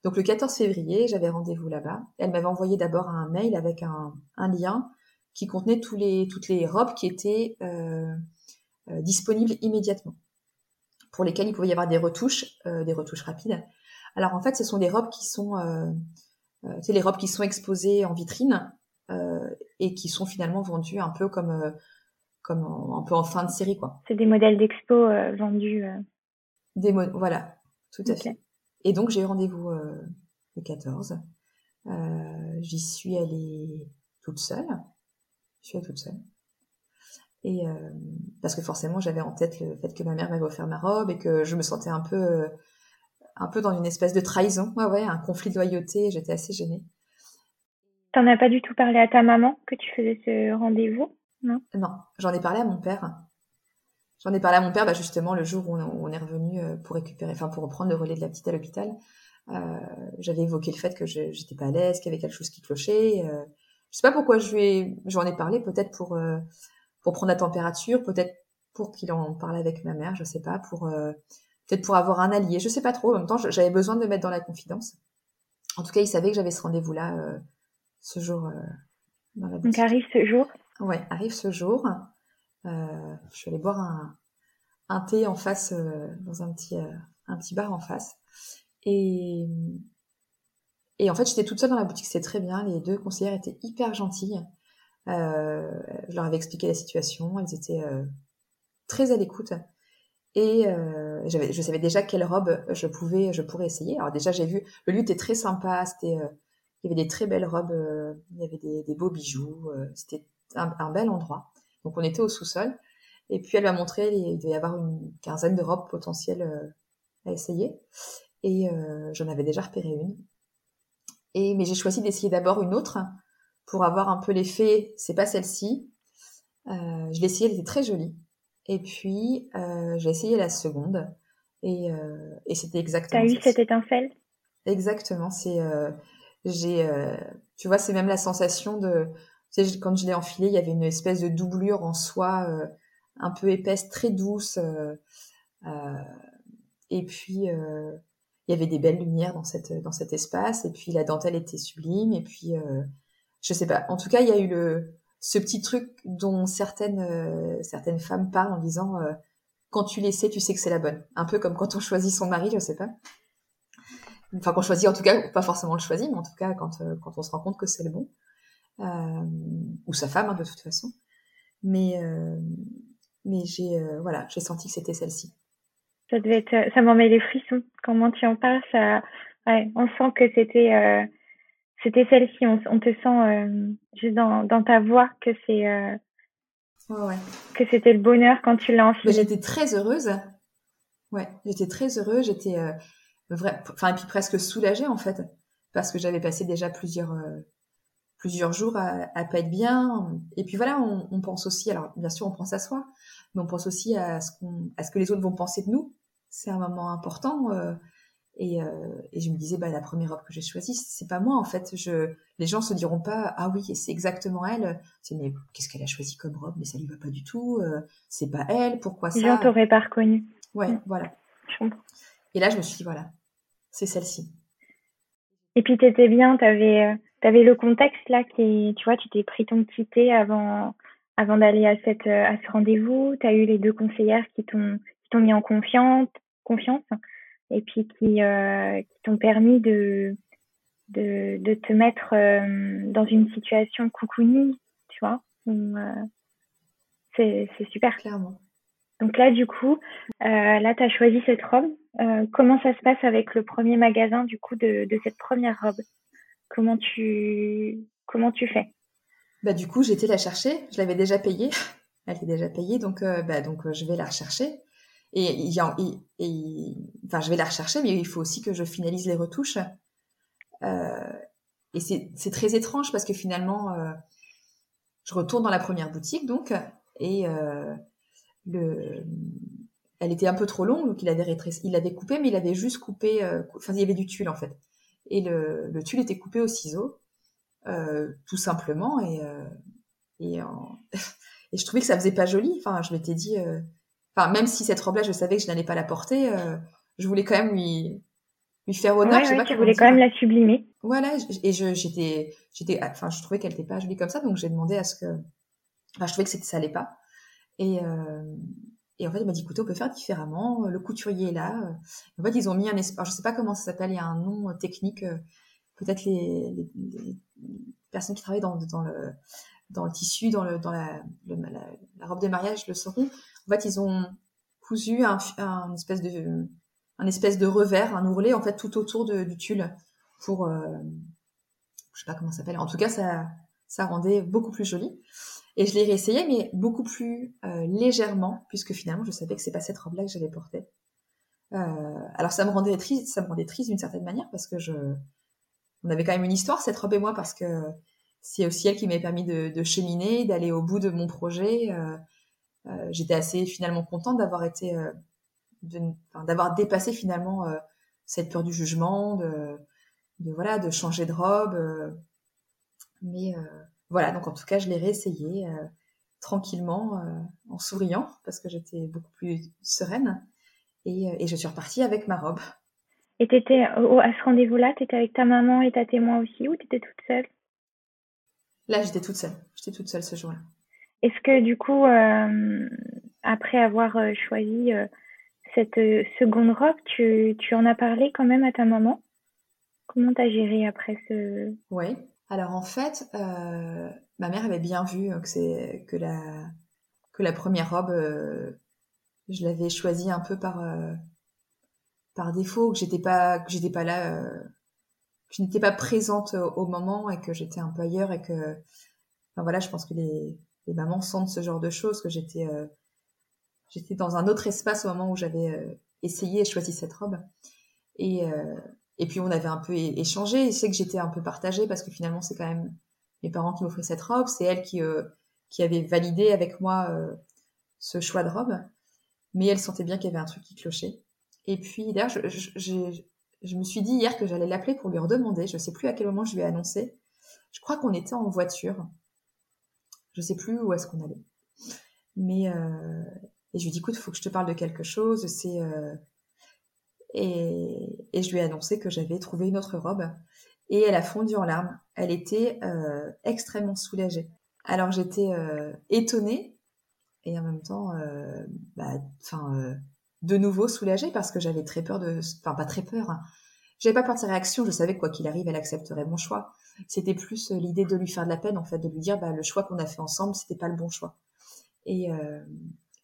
Donc le 14 février, j'avais rendez-vous là-bas. Elle m'avait envoyé d'abord un mail avec un, un lien qui contenait tous les, toutes les robes qui étaient euh, euh, disponibles immédiatement, pour lesquelles il pouvait y avoir des retouches, euh, des retouches rapides. Alors en fait, ce sont des robes qui sont, c'est les robes qui sont exposées en vitrine et qui sont finalement vendues un peu comme, comme un peu en fin de série, quoi. C'est des modèles d'expo vendus. Des voilà, tout à fait. Et donc j'ai eu rendez-vous le 14. J'y suis allée toute seule je suis toute seule. Et euh, parce que forcément, j'avais en tête le fait que ma mère m'avait offert ma robe et que je me sentais un peu, euh, un peu dans une espèce de trahison. Ouais, ouais, un conflit de loyauté. J'étais assez gênée. T'en as pas du tout parlé à ta maman que tu faisais ce rendez-vous? Non. Non, j'en ai parlé à mon père. J'en ai parlé à mon père, bah, justement, le jour où on, est revenu euh, pour récupérer, enfin, pour reprendre le relais de la petite à l'hôpital. Euh, j'avais évoqué le fait que j'étais pas à l'aise, qu'il y avait quelque chose qui clochait. Euh, je sais pas pourquoi je lui ai, j'en ai parlé, peut-être pour euh, pour prendre la température, peut-être pour qu'il en parle avec ma mère, je sais pas, pour euh, peut-être pour avoir un allié, je sais pas trop. En même temps, j'avais besoin de me mettre dans la confidence. En tout cas, il savait que j'avais ce rendez-vous-là euh, ce jour dans la Donc arrive ce jour. Ouais, arrive ce jour. je suis allée boire un, un thé en face dans un petit un petit bar en face et et en fait, j'étais toute seule dans la boutique, c'était très bien. Les deux conseillères étaient hyper gentilles. Euh, je leur avais expliqué la situation, elles étaient euh, très à l'écoute. Et euh, je savais déjà quelle robe je pouvais, je pourrais essayer. Alors déjà, j'ai vu, le lieu était très sympa, c'était, euh, il y avait des très belles robes, euh, il y avait des, des beaux bijoux, c'était un, un, bel endroit. Donc on était au sous-sol. Et puis elle m'a montré, il devait y avoir une quinzaine de robes potentielles à essayer. Et j'en avais déjà repéré une. Et, mais j'ai choisi d'essayer d'abord une autre pour avoir un peu l'effet, c'est pas celle-ci. Euh, je l'ai essayée, elle était très jolie. Et puis, euh, j'ai essayé la seconde. Et, euh, et c'était exactement T'as eu cette étincelle? Exactement. C'est, euh, j'ai, euh, tu vois, c'est même la sensation de, tu sais, quand je l'ai enfilée, il y avait une espèce de doublure en soie euh, un peu épaisse, très douce. et puis, il y avait des belles lumières dans cette dans cet espace et puis la dentelle était sublime et puis euh, je sais pas. En tout cas il y a eu le ce petit truc dont certaines euh, certaines femmes parlent en disant euh, quand tu l'essaies tu sais que c'est la bonne. Un peu comme quand on choisit son mari je sais pas. Enfin qu'on choisit en tout cas pas forcément le choisit mais en tout cas quand euh, quand on se rend compte que c'est le bon ou sa femme hein, de toute façon mais mais j'ai voilà j'ai senti que c'était celle-ci ça devait être, ça m'en met les frissons. Comment tu en parles, ça, ouais, on sent que c'était, euh, c'était celle-ci. On, on, te sent euh, juste dans, dans, ta voix que c'est, euh, ouais. que c'était le bonheur quand tu l'as enfilé. J'étais très heureuse. Ouais, j'étais très heureuse. J'étais vrai, enfin et puis presque soulagée en fait, parce que j'avais passé déjà plusieurs plusieurs jours à, à pas être bien. Et puis voilà, on, on, pense aussi, alors bien sûr on pense à soi, mais on pense aussi à ce, qu'on, à ce que les autres vont penser de nous c'est un moment important. Euh, et, euh, et, je me disais, bah, la première robe que j'ai choisie, c'est pas moi en fait. Je, les gens se diront pas, ah oui, c'est exactement elle. C'est mais qu'est-ce qu'elle a choisi comme robe? Mais ça lui va pas du tout. Euh, c'est pas elle. Pourquoi ça gens t'auraient pas reconnu. Ouais, mm. voilà. Et là, je me suis dit, voilà, c'est celle-ci. Et puis t'étais bien, t'avais, avais le contexte là qui, tu vois, tu t'es pris ton petit thé avant, avant d'aller à cette, à ce rendez-vous. T'as eu les deux conseillères qui t'ont, qui t'ont mis en confiance confiance et puis qui, euh, qui t'ont permis de, de, de, te mettre euh, dans une situation coucounie, tu vois. Euh, c'est super. Clairement. Donc là, du coup, là, tu as choisi cette robe. comment ça se passe avec le premier magasin, du coup, de, de cette première robe? Comment tu, fais? Bah, Du coup, j'étais la chercher. Je l'avais déjà payée. Elle était déjà payée, donc, bah, donc je vais la rechercher. Et, enfin, je vais la rechercher, mais il faut aussi que je finalise les retouches. Euh, et c'est très étrange parce que finalement, euh, je retourne dans la première boutique, donc, et euh, le, elle était un peu trop longue, donc il avait il coupé, mais il avait juste coupé, euh, enfin, il y avait du tulle en fait. Et le, le tulle était coupé au ciseau, euh, tout simplement, et, et, et je trouvais que ça faisait pas joli. Enfin, je m'étais dit, enfin, même si cette robe-là, je savais que je n'allais pas la porter, je voulais quand même lui, lui faire honneur. je sais pas tu voulais quand même la sublimer. Voilà, et je, j'étais, j'étais, enfin, je trouvais qu'elle n'était pas jolie comme ça, donc j'ai demandé à ce que, enfin, je trouvais que ça allait pas. Et, euh, et en fait, il m'a dit, écoutez, on peut faire différemment. Le couturier est là. En fait, ils ont mis un espace, je sais pas comment ça s'appelle, il y a un nom euh, technique. Euh, peut-être les, personnes qui travaillent dans, le, dans le tissu, dans le, dans la, robe de mariage le sauront. En fait, ils ont cousu un, espèce de, un espèce de revers, un ourlet en fait tout autour du tulle pour, euh, je sais pas comment ça s'appelle. En tout cas, ça, ça rendait beaucoup plus joli. Et je l'ai réessayé, mais beaucoup plus euh, légèrement, puisque finalement, je savais que c'est pas cette robe-là que j'avais portée. Euh, alors, ça me rendait triste, ça me rendait triste d'une certaine manière, parce que je, on avait quand même une histoire cette robe et moi, parce que c'est aussi elle qui m'avait permis de, de cheminer, d'aller au bout de mon projet. Euh, euh J'étais assez finalement contente d'avoir été euh, d'avoir dépassé finalement euh, cette peur du jugement, de, de, voilà, de changer de robe. Mais voilà, donc en tout cas, je l'ai réessayé tranquillement, en souriant, parce que j'étais beaucoup plus sereine. Et, et, je suis repartie avec ma robe. Et tu étais à ce rendez-vous-là, tu étais avec ta maman et ta témoin aussi, ou tu étais toute seule? Là, j'étais toute seule. J'étais toute seule ce jour-là. Est-ce que du coup, euh, après avoir choisi cette euh, seconde robe, tu, tu en as parlé quand même à ta maman? Comment t'as géré après ce... Oui. Alors en fait, euh, ma mère avait bien vu que c'est que la première robe, euh, je l'avais choisie un peu par par défaut, que j'étais pas que j'étais pas là, que je n'étais pas présente au moment et que j'étais un peu ailleurs et que, enfin voilà, je pense que les les mamans sentent ce genre de choses, que j'étais j'étais dans un autre espace au moment où j'avais euh, essayé et choisi cette robe. Et, euh, et puis on avait un peu échangé. Et c'est que j'étais un peu partagée parce que finalement c'est quand même mes parents qui m'offraient cette robe. C'est elle qui, euh, avait validé avec moi ce choix de robe. Mais elle sentait bien qu'il y avait un truc qui clochait. Et puis d'ailleurs, je, je, je, me suis dit hier que j'allais l'appeler pour lui redemander. Je sais plus à quel moment je lui ai annoncé. Je crois qu'on était en voiture. Je sais plus où est-ce qu'on allait. Mais, euh, et je lui dis, écoute, faut que je te parle de quelque chose. C'est euh... et... et je lui ai annoncé que j'avais trouvé une autre robe. Et elle a fondu en larmes. Elle était euh, extrêmement soulagée. Alors j'étais euh, étonnée et en même temps, euh, bah, euh, de nouveau soulagée parce que j'avais très peur de, enfin pas très peur. Hein. J'avais pas peur de sa réaction. Je savais que quoi qu'il arrive, elle accepterait mon choix. C'était plus l'idée de lui faire de la peine en fait, de lui dire, bah le choix qu'on a fait ensemble, c'était pas le bon choix. Et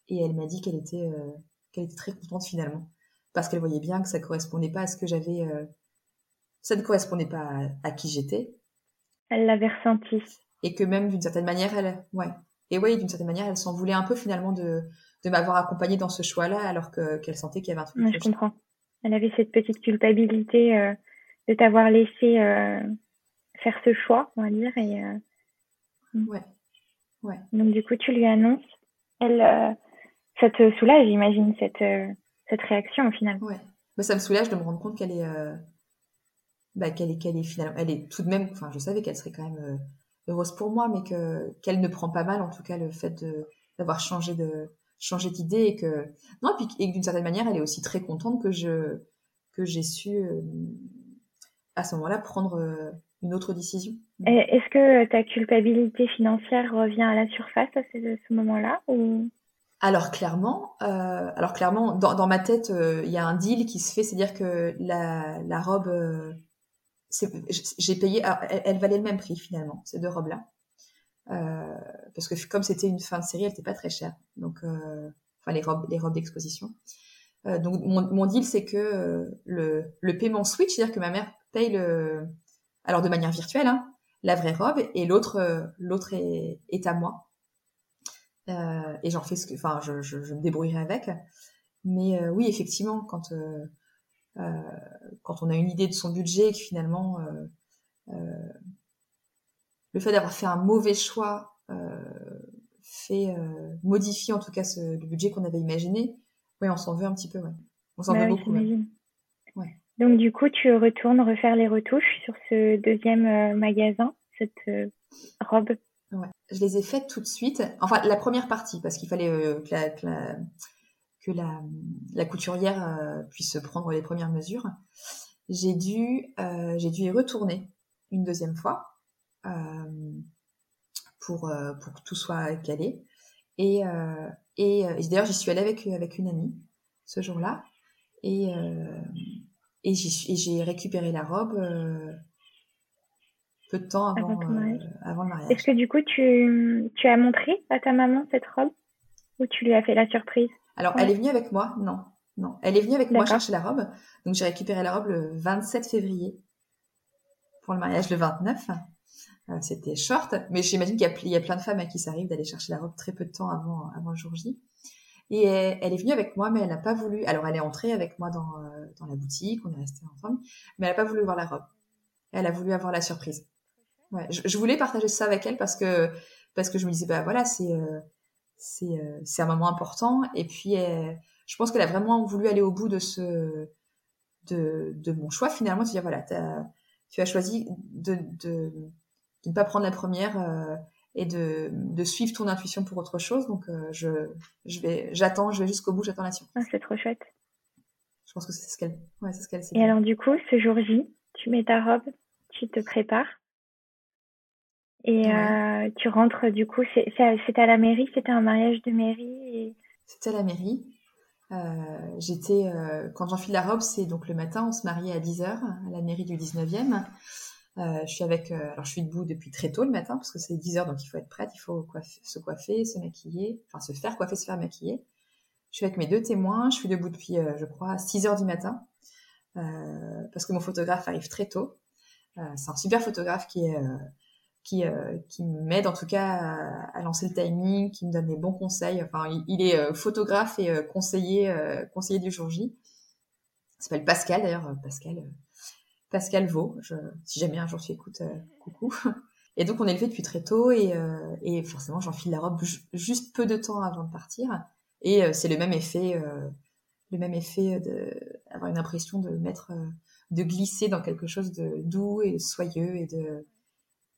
et elle m'a dit qu'elle était, euh, qu'elle était très contente finalement, parce qu'elle voyait bien que ça correspondait pas à ce que j'avais, euh, ça ne correspondait pas à, qui j'étais. Elle l'avait ressenti. Et que même d'une certaine manière, elle, ouais, et oui, d'une certaine manière, elle s'en voulait un peu finalement de, de m'avoir accompagnée dans ce choix-là, alors que qu'elle sentait qu'il y avait un truc. Ouais, je comprends. Elle avait cette petite culpabilité euh, de t'avoir laissé faire ce choix, on va dire, et. Ouais. Ouais. Donc du coup, tu lui annonces. Elle, ça te soulage, j'imagine, cette, euh, cette réaction au final. Ouais. Mais ça me soulage de me rendre compte qu'elle est, euh, bah, qu'elle est, qu'elle est finalement, elle est tout de même, enfin, je savais qu'elle serait quand même euh, heureuse pour moi, mais que qu'elle ne prend pas mal, en tout cas, le fait d'avoir changé de changer d'idée et que non, et puis et d'une certaine manière, elle est aussi très contente que je que j'ai su à ce moment-là prendre une autre décision. Est-ce que ta culpabilité financière revient à la surface à ce, ce moment-là ou? Alors clairement, euh, alors clairement, dans, dans ma tête, euh, il y a un deal qui se fait, c'est-à-dire que la, la robe, euh, j'ai payé, elle, valait le même prix finalement, ces deux robes-là, euh, parce que comme c'était une fin de série, elle n'était pas très chère. Donc, enfin, enfin les robes, les robes d'exposition. donc mon, mon deal, c'est que le, le paiement switch, c'est-à-dire que ma mère paye le, alors de manière virtuelle, hein, la vraie robe et l'autre l'autre est, est à moi. Euh, et j'en fais ce que, enfin, je, je, je, me débrouillerai avec. Mais euh, oui, effectivement, quand euh, quand on a une idée de son budget et que finalement le fait d'avoir fait un mauvais choix fait modifie en tout cas ce, le budget qu'on avait imaginé, oui, on s'en veut un petit peu, ouais. On s'en bah veut beaucoup. Ouais. Donc du coup, tu retournes refaire les retouches sur ce deuxième magasin, cette robe Ouais. Je les ai faites tout de suite. Enfin, la première partie, parce qu'il fallait euh, que, la, que, la, que la, la, couturière euh, puisse prendre les premières mesures. J'ai dû, euh, j'ai dû y retourner une deuxième fois euh, pour, pour que tout soit calé. Et, et, et d'ailleurs, j'y suis allée avec, avec une amie ce jour-là. Et, et j'ai récupéré la robe peu de temps avant, avant, euh, avant le mariage. Est-ce que du coup, tu, tu as montré à ta maman cette robe ou tu lui as fait la surprise Alors, elle est venue avec moi Non, non. Elle est venue avec moi chercher la robe. Donc, j'ai récupéré la robe le 27 février pour le mariage le 29. Euh, C'était short, mais j'imagine qu'il y, y, a plein de femmes à qui ça arrive d'aller chercher la robe très peu de temps avant, avant le jour J. Et elle, elle est venue avec moi, mais elle n'a pas voulu. Alors, elle est entrée avec moi dans, euh, dans la boutique, on est resté ensemble, mais elle n'a pas voulu voir la robe. Elle a voulu avoir la surprise. Ouais, je, je, voulais partager ça avec elle parce que parce que je me disais bah voilà c'est euh, c'est euh, c'est un moment important. Et puis euh, je pense qu'elle a vraiment voulu aller au bout de ce de, de mon choix finalement de dire voilà as, tu as choisi de, de, de ne pas prendre la première euh, et de, de suivre ton intuition pour autre chose. Donc euh, je je vais j'attends je vais jusqu'au bout j'attends la suite. Ah, c'est trop chouette. Je pense que c'est ce qu'elle ouais c'est ce qu'elle et alors du coup ce jour J tu mets ta robe tu te prépares et ouais. euh, tu rentres, du coup, c'était à la mairie, c'était un mariage de mairie et... C'était à la mairie. Euh, j'étais, euh, quand j'enfile la robe, c'est donc le matin, on se mariait à 10h à la mairie du 19e. Euh, je suis avec, alors je suis debout depuis très tôt le matin parce que c'est 10h donc il faut être prête, il faut coiffer, se coiffer, se maquiller, enfin se faire coiffer, se faire maquiller. Je suis avec mes deux témoins, je suis debout depuis, je crois, 6h du matin parce que mon photographe arrive très tôt. c'est un super photographe qui est qui, euh, qui m'aide en tout cas à, lancer le timing, qui me donne des bons conseils. Enfin, il, est euh, photographe et euh, conseiller, conseiller du jour J. Il s'appelle Pascal d'ailleurs, Pascal, Pascal Vaux. Si jamais un jour tu écoutes, coucou. Et donc on est levé depuis très tôt et, forcément j'enfile la robe juste peu de temps avant de partir. Et c'est le même effet, le même effet d'avoir une impression de mettre, de glisser dans quelque chose de doux et soyeux et de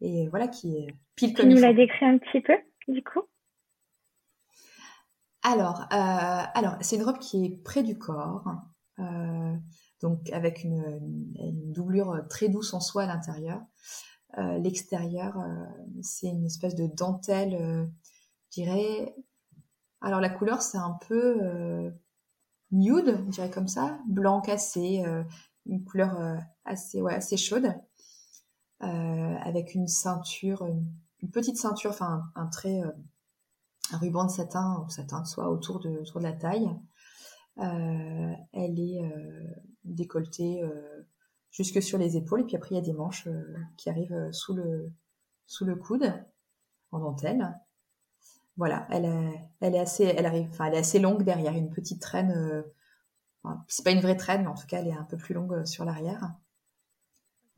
et voilà qui est pile comme tu nous l'as décrit un petit peu du coup? Alors euh, alors c'est une robe qui est près du corps euh, donc avec une, une, une, doublure très douce en soie à l'intérieur. Euh, l'extérieur c'est une espèce de dentelle je dirais. Alors la couleur c'est un peu nude je dirais comme ça blanc cassé une couleur assez ouais assez chaude avec une ceinture, une, petite ceinture, enfin un, trait, euh, un ruban de satin ou satin de soie autour de, autour de la taille. Euh, elle est décolletée jusque sur les épaules et puis après il y a des manches qui arrivent sous le sous le coude en dentelle. Voilà, elle est, elle est assez, elle arrive, enfin elle est assez longue derrière, une petite traîne. Euh, c'est pas une vraie traîne, mais en tout cas elle est un peu plus longue sur l'arrière.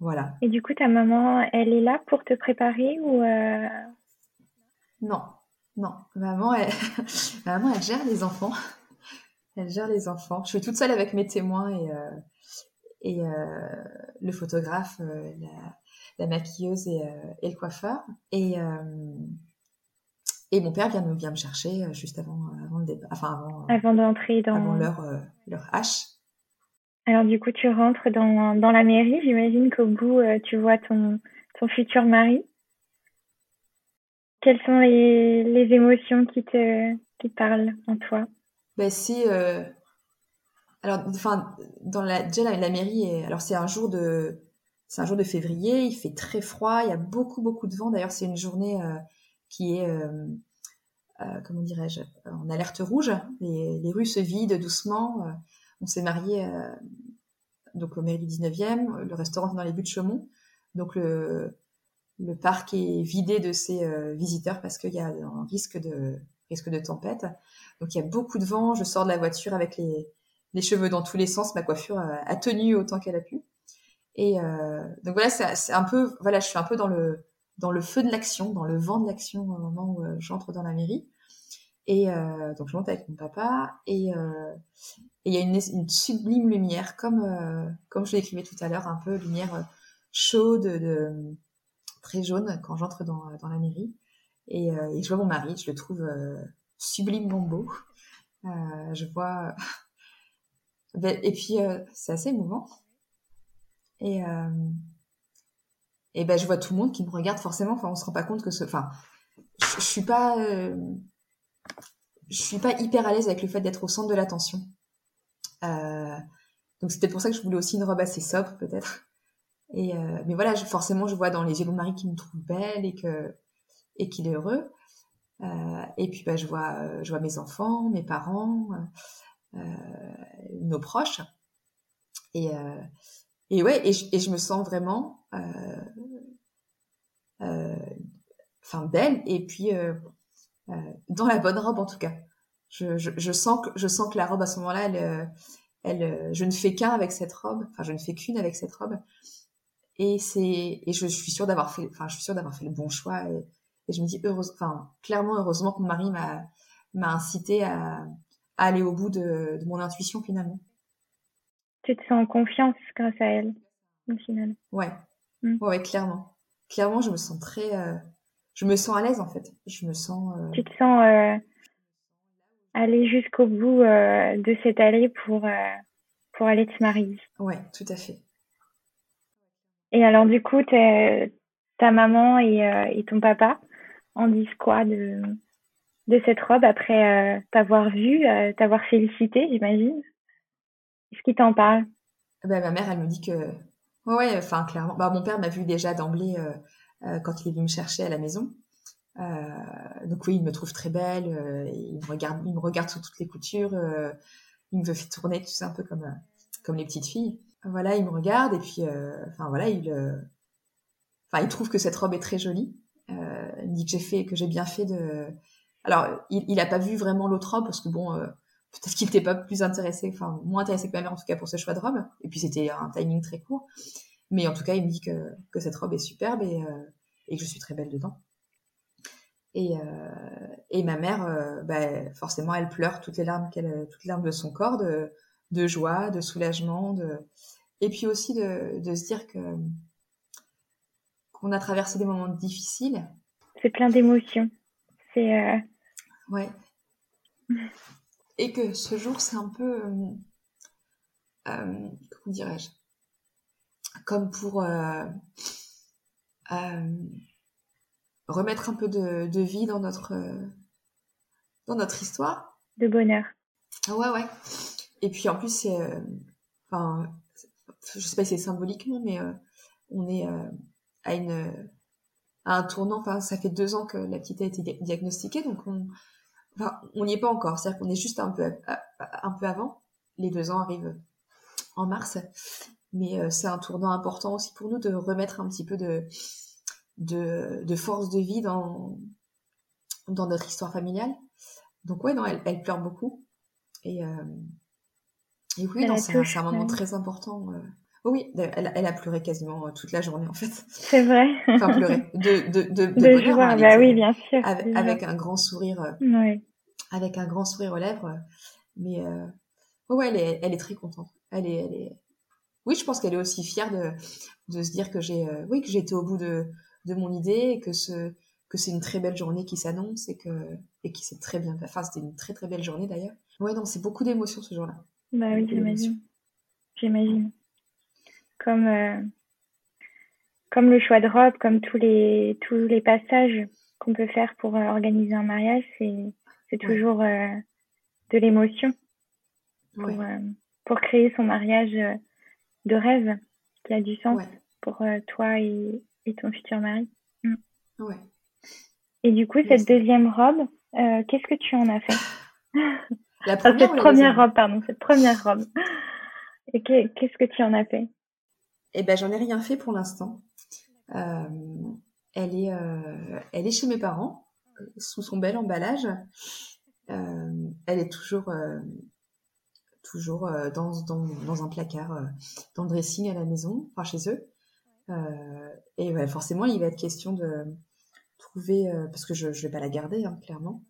Voilà. Et du coup, ta maman, elle est là pour te préparer ou euh... Non, non. Maman, elle... maman, elle gère les enfants. Elle gère les enfants. Je suis toute seule avec mes témoins et, euh, et euh, le photographe, la, la, maquilleuse et, et, le coiffeur. Et, et mon père vient, me, vient me chercher juste avant, avant le départ, enfin avant, avant d'entrer dans avant leur, leur H. Alors du coup, tu rentres dans, la mairie. J'imagine qu'au bout, euh, tu vois ton, futur mari. Quelles sont les, émotions qui te, parlent en toi? Ben, C'est... Euh... Alors, enfin, dans la, déjà, la, mairie, alors c'est un jour de... C'est un jour de février, il fait très froid, il y a beaucoup, beaucoup de vent. D'ailleurs, c'est une journée euh, qui est... Comment dirais-je, en alerte rouge. Les, les, rues se vident doucement. On s'est marié donc au mairie du 19e, le restaurant est dans les buts de Chaumont. Donc le, le parc est vidé de ses visiteurs parce qu'il y a un risque de risque de tempête. Donc il y a beaucoup de vent. Je sors de la voiture avec les, les cheveux dans tous les sens. Ma coiffure a, tenu autant qu'elle a pu. Et euh, donc voilà, c'est un peu, voilà, je suis un peu dans le dans le feu de l'action, dans le vent de l'action au moment où euh, j'entre dans la mairie. Et euh, donc je monte avec mon papa et il y a une, une, sublime lumière, comme comme je l'écrivais tout à l'heure, un peu lumière chaude, de, très jaune quand j'entre dans, dans la mairie. Et, et, je vois mon mari, je le trouve sublimement beau. je vois ben, et puis, euh, c'est assez émouvant. Et, euh, et ben, je vois tout le monde qui me regarde forcément. Enfin, on se rend pas compte que ce. Enfin, je, je suis pas. Euh, je suis pas hyper à l'aise avec le fait d'être au centre de l'attention. Euh, donc, peut-être pour ça que je voulais aussi une robe assez sobre, peut-être. Et mais voilà, forcément, je vois dans les yeux de mon mari qu'il me trouve belle et que et qu'il est heureux. et puis, bah, je vois, je vois mes enfants, mes parents. Euh, nos proches. Et, euh, et ouais, et je, et je, me sens vraiment euh, enfin belle et puis dans la bonne robe en tout cas. Je, je, je, sens que je sens que la robe à ce moment-là, elle, elle, je ne fais qu'un avec cette robe. Enfin, je ne fais qu'une avec cette robe. Et c'est et je, suis sûre d'avoir fait, enfin, je suis sûre d'avoir fait le bon choix. Et, et je me dis heureuse, enfin, clairement heureusement que mon mari m'a m'a incité à, aller au bout de, mon intuition finalement. Tu te sens en confiance grâce à elle, au final. Ouais, mm. ouais, clairement. Clairement, je me sens très, euh, je me sens à l'aise en fait. Je me sens. Euh, tu te sens euh, aller jusqu'au bout de cette allée pour pour aller te marier. Ouais, tout à fait. Et alors du coup, ta maman et, et ton papa en disent quoi de de cette robe après euh, t'avoir vu, euh, t'avoir félicité, j'imagine? Est-ce qu'il t'en parle ben, Ma mère, elle me dit que... Ouais, enfin, clairement. Bah, mon père m'a vu déjà d'emblée euh, quand il est venu me chercher à la maison. donc oui, il me trouve très belle, il, me regarde, il me regarde sous toutes les coutures, il me fait tourner, tu sais, un peu comme, comme les petites filles. Voilà, il me regarde et puis, enfin voilà, il, enfin, il trouve que cette robe est très jolie. il dit que j'ai fait, que j'ai bien fait de alors, il n'a pas vu vraiment l'autre robe parce que bon, euh, peut-être qu'il n'était pas plus intéressé, enfin moins intéressé que ma mère en tout cas pour ce choix de robe. Et puis c'était un timing très court. Mais en tout cas, il me dit que, que cette robe est superbe et, euh, et, que je suis très belle dedans. Et, euh, et ma mère, bah, forcément, elle pleure toutes les larmes qu'elle, toutes les larmes de son corps, de, de joie, de soulagement, de et puis aussi de, de se dire que qu'on a traversé des moments difficiles. C'est plein d'émotions. C'est Ouais. Et que ce jour, c'est un peu, euh, euh, comment dirais-je, comme pour euh, remettre un peu de, vie dans notre, dans notre histoire. De bonheur. Ouais, ouais. Et puis en plus, c'est, enfin, je sais pas si c'est symboliquement, mais on est à une à un tournant. Enfin, ça fait deux ans que la petite a été diagnostiquée, donc on, Enfin, on n'y est pas encore, c'est-à-dire qu'on est juste un peu, un peu avant. Les deux ans arrivent en mars, mais euh, c'est un tournant important aussi pour nous de remettre un petit peu de, de, force de vie dans, dans notre histoire familiale. Donc ouais, non, elle, elle pleure beaucoup. Et, euh, et oui, c'est un, moment très important. Euh. oui, elle, elle, a pleuré quasiment toute la journée en fait. C'est vrai. enfin, pleurer. De, de, de, de, bonheur, hein, bah oui, bien sûr. Avec, un grand sourire. Oui avec un grand sourire aux lèvres. Mais euh, ouais, elle est, elle est très contente. Elle est, elle est... Oui, je pense qu'elle est aussi fière de, de se dire que j'ai, euh, oui, que j'ai été au bout de, de mon idée et que ce, que c'est une très belle journée qui s'annonce et que, et qui s'est très bien, enfin, c'était une très très belle journée d'ailleurs. Ouais, non, c'est beaucoup d'émotions ce jour-là. Bah oui, j'imagine. J'imagine. Comme, euh, comme le choix de robe, comme tous les, tous les passages qu'on peut faire pour organiser un mariage, c'est, c'est toujours euh, de l'émotion pour, euh, pour, créer son mariage euh, de rêve qui a du sens pour toi et, et, ton futur mari. Mm. Ouais. Et du coup, cette deuxième robe, Qu'est-ce que tu en as fait? La première, cette première robe, pardon, cette première robe. Et qu'est-ce que tu en as fait? Eh ben, j'en ai rien fait pour l'instant. Euh, elle est, euh, elle est chez mes parents, sous son bel emballage. Euh, elle est toujours, toujours dans, dans, dans, un placard, dans le dressing à la maison, enfin chez eux. et ouais, forcément, il va être question de trouver, parce que je ne vais pas la garder, hein, clairement.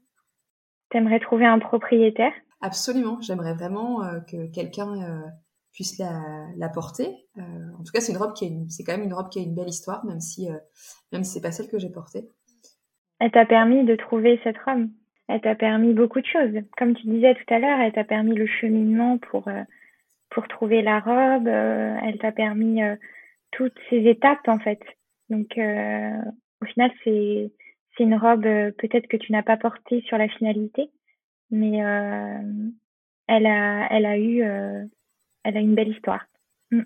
T'aimerais trouver un propriétaire? Absolument, j'aimerais vraiment que quelqu'un puisse la, la porter. Euh, en tout cas, c'est une robe qui a c'est quand même une robe qui a une belle histoire, même si, euh, même si c'est pas celle que j'ai portée. Elle t'a permis de trouver cette robe? Elle t'a permis beaucoup de choses. Comme tu disais tout à l'heure, elle t'a permis le cheminement pour, euh, pour trouver la robe. elle t'a permis toutes ces étapes, en fait. Donc, au final, c'est, c'est une robe peut-être que tu n'as pas portée sur la finalité, mais elle a, elle a eu elle a une belle histoire. Mm.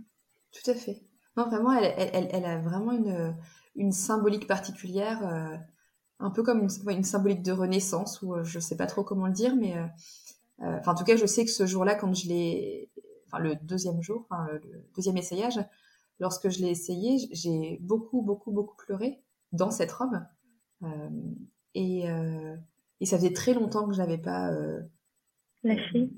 Tout à fait. Non, vraiment, elle, elle, elle a vraiment une, une symbolique particulière, euh, un peu comme une, une, symbolique de renaissance, ou euh, je sais pas trop comment le dire, mais euh, enfin, en tout cas, je sais que ce jour-là, quand je l'ai, enfin, le deuxième jour, enfin, le deuxième essayage, lorsque je l'ai essayé, j'ai beaucoup, beaucoup, beaucoup pleuré dans cette robe. et, et ça faisait très longtemps que je n'avais pas lâché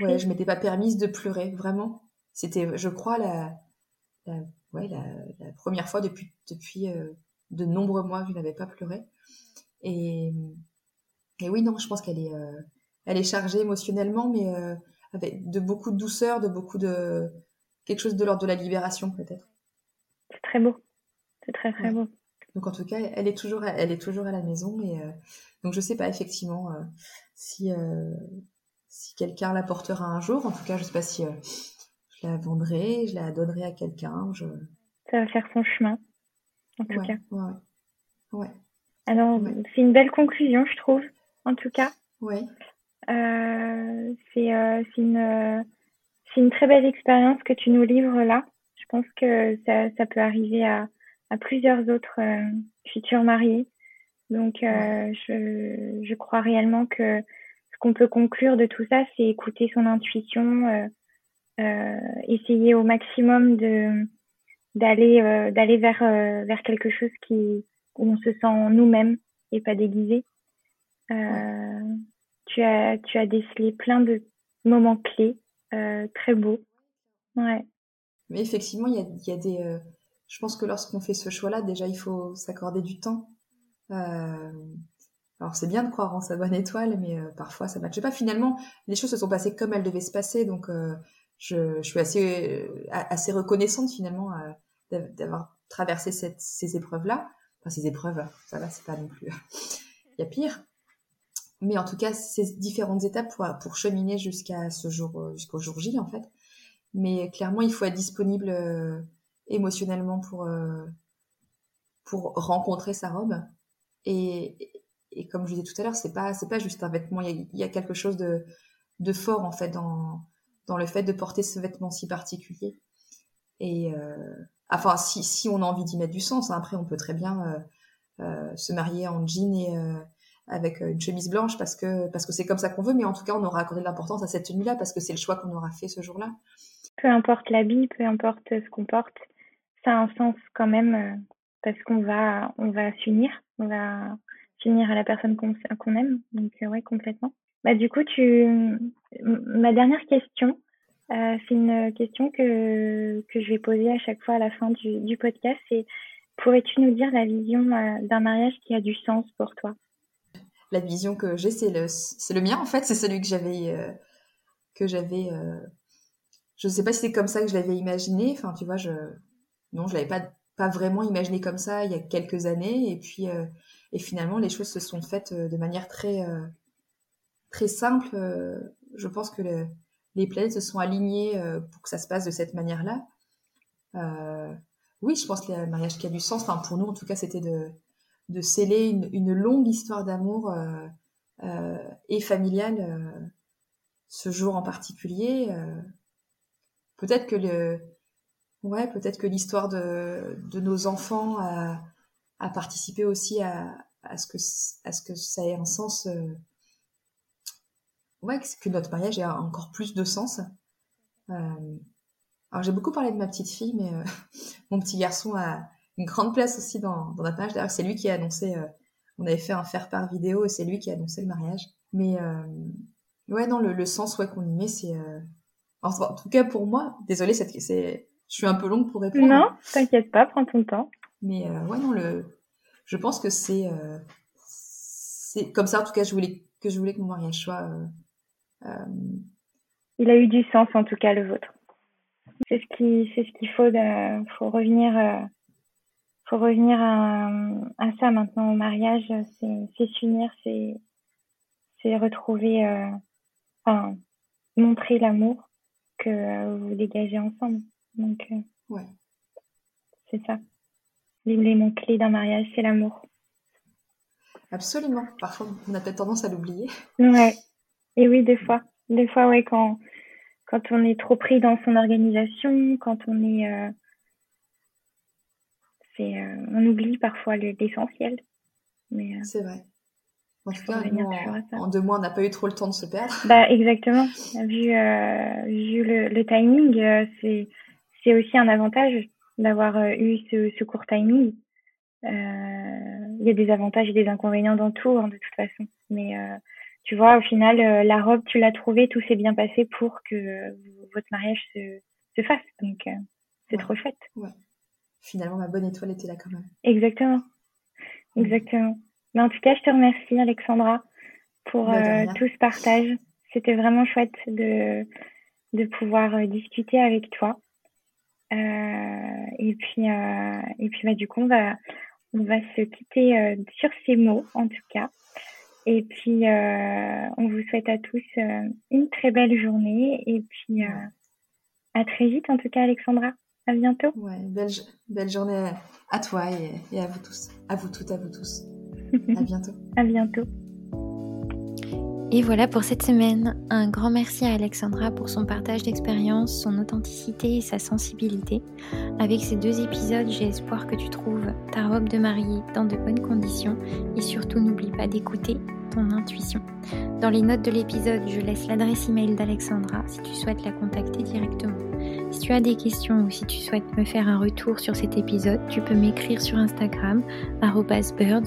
Ouais, je m'étais pas permise de pleurer, vraiment. C'était, je crois, la, la, ouais, la, la première fois depuis, depuis euh, de nombreux mois que je n'avais pas pleuré. Et, et oui, non, je pense qu'elle est, euh, elle est chargée émotionnellement, mais euh, avec de beaucoup de douceur, de beaucoup de quelque chose de l'ordre de la libération peut-être. C'est très beau, c'est très très beau. Donc en tout cas, elle est toujours, elle est toujours à la maison et donc je sais pas effectivement si si quelqu'un la portera un jour. En tout cas, je sais pas si euh, je la vendrai, je la donnerai à quelqu'un. Je... Ça va faire son chemin, en tout cas. Ouais, ouais. Alors, c'est une belle conclusion, je trouve, en tout cas. Oui. Euh, c'est euh, une, une très belle expérience que tu nous livres là. Je pense que ça, ça peut arriver à, à plusieurs autres futurs mariés. Donc, je, je crois réellement que ce qu'on peut conclure de tout ça, c'est écouter son intuition, euh, euh, essayer au maximum de d'aller euh, d'aller vers vers quelque chose qui où on se sent nous-mêmes et pas déguisé. Tu as tu as décelé plein de moments clés très beaux. Ouais. Mais effectivement, il y a, y a des. je pense que lorsqu'on fait ce choix-là, déjà, il faut s'accorder du temps. Euh, alors c'est bien de croire en sa bonne étoile, mais euh, parfois ça ne matche pas. Finalement, les choses se sont passées comme elles devaient se passer, donc euh, je, je, suis assez, euh, assez reconnaissante finalement d'avoir traversé cette, ces épreuves-là. Enfin ces épreuves, ça va, c'est pas non plus. Il y a pire. Mais en tout cas, ces différentes étapes pour, pour cheminer jusqu'à ce jour, jusqu'au jour J en fait. Mais clairement, il faut être disponible émotionnellement pour pour rencontrer sa robe. Et, et comme je disais tout à l'heure, c'est pas c'est pas juste un vêtement. Il y a, quelque chose de, de fort en fait dans dans le fait de porter ce vêtement si particulier. Et euh, enfin, si, on a envie d'y mettre du sens, hein, après on peut très bien euh, euh, se marier en jean et avec une chemise blanche parce que parce que c'est comme ça qu'on veut. Mais en tout cas, on aura accordé de l'importance à cette tenue-là parce que c'est le choix qu'on aura fait ce jour-là. Peu importe l'habit, peu importe ce qu'on porte, ça a un sens quand même parce qu'on va on va s'unir, on va finir à la personne qu'on aime. Donc, euh, ouais, complètement. Bah, du coup, tu... ma dernière question, euh, c'est une question que, que je vais poser à chaque fois à la fin du, du podcast. C'est pourrais-tu nous dire la vision euh, d'un mariage qui a du sens pour toi? La vision que j'ai, c'est le, c'est le mien en fait. C'est celui que j'avais. que j'avais je ne sais pas si c'est comme ça que je l'avais imaginé. Enfin, tu vois, je. Non, je l'avais pas, pas vraiment imaginé comme ça il y a quelques années. Et puis, et finalement, les choses se sont faites euh, de manière très, euh, très simple. Euh, je pense que les planètes se sont alignées pour que ça se passe de cette manière-là. oui, je pense que le mariage qui a du sens, pour nous en tout cas, c'était de, sceller une, longue histoire d'amour et familiale ce jour en particulier. peut-être que le, ouais, peut-être que l'histoire de, nos enfants a, à participer aussi à, à ce que à ce que ça ait un sens ouais que notre mariage ait encore plus de sens alors j'ai beaucoup parlé de ma petite fille mais mon petit garçon a une grande place aussi dans, dans notre mariage d'ailleurs c'est lui qui a annoncé on avait fait un faire part vidéo et c'est lui qui a annoncé le mariage mais ouais non le, le sens ouais qu'on y met c'est en tout cas pour moi désolée c'est je suis un peu longue pour répondre. Non, t'inquiète pas, prends ton temps. Mais euh, ouais, non, le, je pense que c'est, euh, c'est comme ça. En tout cas, je voulais que je voulais que mon mariage soit. Euh, euh Il a eu du sens, en tout cas, le vôtre. C'est ce qui, c'est ce qu'il faut. De, faut revenir, euh, faut revenir à, à, ça maintenant au mariage. C'est, s'unir, c'est, retrouver, enfin, montrer l'amour que vous dégagez ensemble. Donc, euh, ouais. c'est ça. L'élément clé d'un mariage, c'est l'amour. Absolument. Parfois, on a peut-être tendance à l'oublier. Ouais. Et oui, des fois. Des fois, ouais, quand, quand on est trop pris dans son organisation, quand on est. Euh, euh, on oublie parfois l'essentiel. Mais, c'est vrai. En tout cas, en, deux mois, on n'a pas eu trop le temps de se perdre. Bah, exactement. Vu, vu le, le timing, c'est c'est aussi un avantage d'avoir euh, eu ce, ce, court timing. Euh, il y a des avantages et des inconvénients dans tout, hein, de toute façon. Mais euh, tu vois, au final, la robe, tu l'as trouvée, tout s'est bien passé pour que votre mariage se, se fasse. Donc, c'est trop chouette. Ouais. Finalement, ma bonne étoile était là quand même. Exactement. Exactement. Mais en tout cas, je te remercie, Alexandra, pour tout ce partage. C'était vraiment chouette de, de pouvoir discuter avec toi. Euh, et puis, euh, et puis bah, du coup, on va, on va se quitter euh, sur ces mots, en tout cas. Et puis, on vous souhaite à tous une très belle journée. Et puis, à très vite, en tout cas, Alexandra. À bientôt. Ouais, belle, belle journée à toi et, et à vous tous. À vous toutes, à vous tous. à bientôt. à bientôt. Et voilà pour cette semaine. Un grand merci à Alexandra pour son partage d'expérience, son authenticité et sa sensibilité. Avec ces deux épisodes, j'ai espoir que tu trouves ta robe de mariée dans de bonnes conditions et surtout n'oublie pas d'écouter intuition. Dans les notes de l'épisode, je laisse l'adresse email d'Alexandra si tu souhaites la contacter directement. Si tu as des questions ou si tu souhaites me faire un retour sur cet épisode, tu peux m'écrire sur Instagram birds-evans.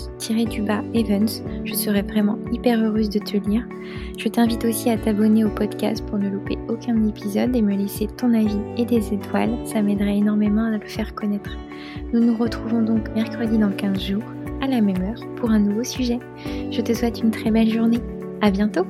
Je serai vraiment hyper heureuse de te lire. Je t'invite aussi à t'abonner au podcast pour ne louper aucun épisode et me laisser ton avis et des étoiles. Ça m'aiderait énormément à le faire connaître. Nous nous retrouvons donc mercredi dans 15 jours, à la même heure, pour un nouveau sujet. Je te souhaite une très belle journée. À bientôt!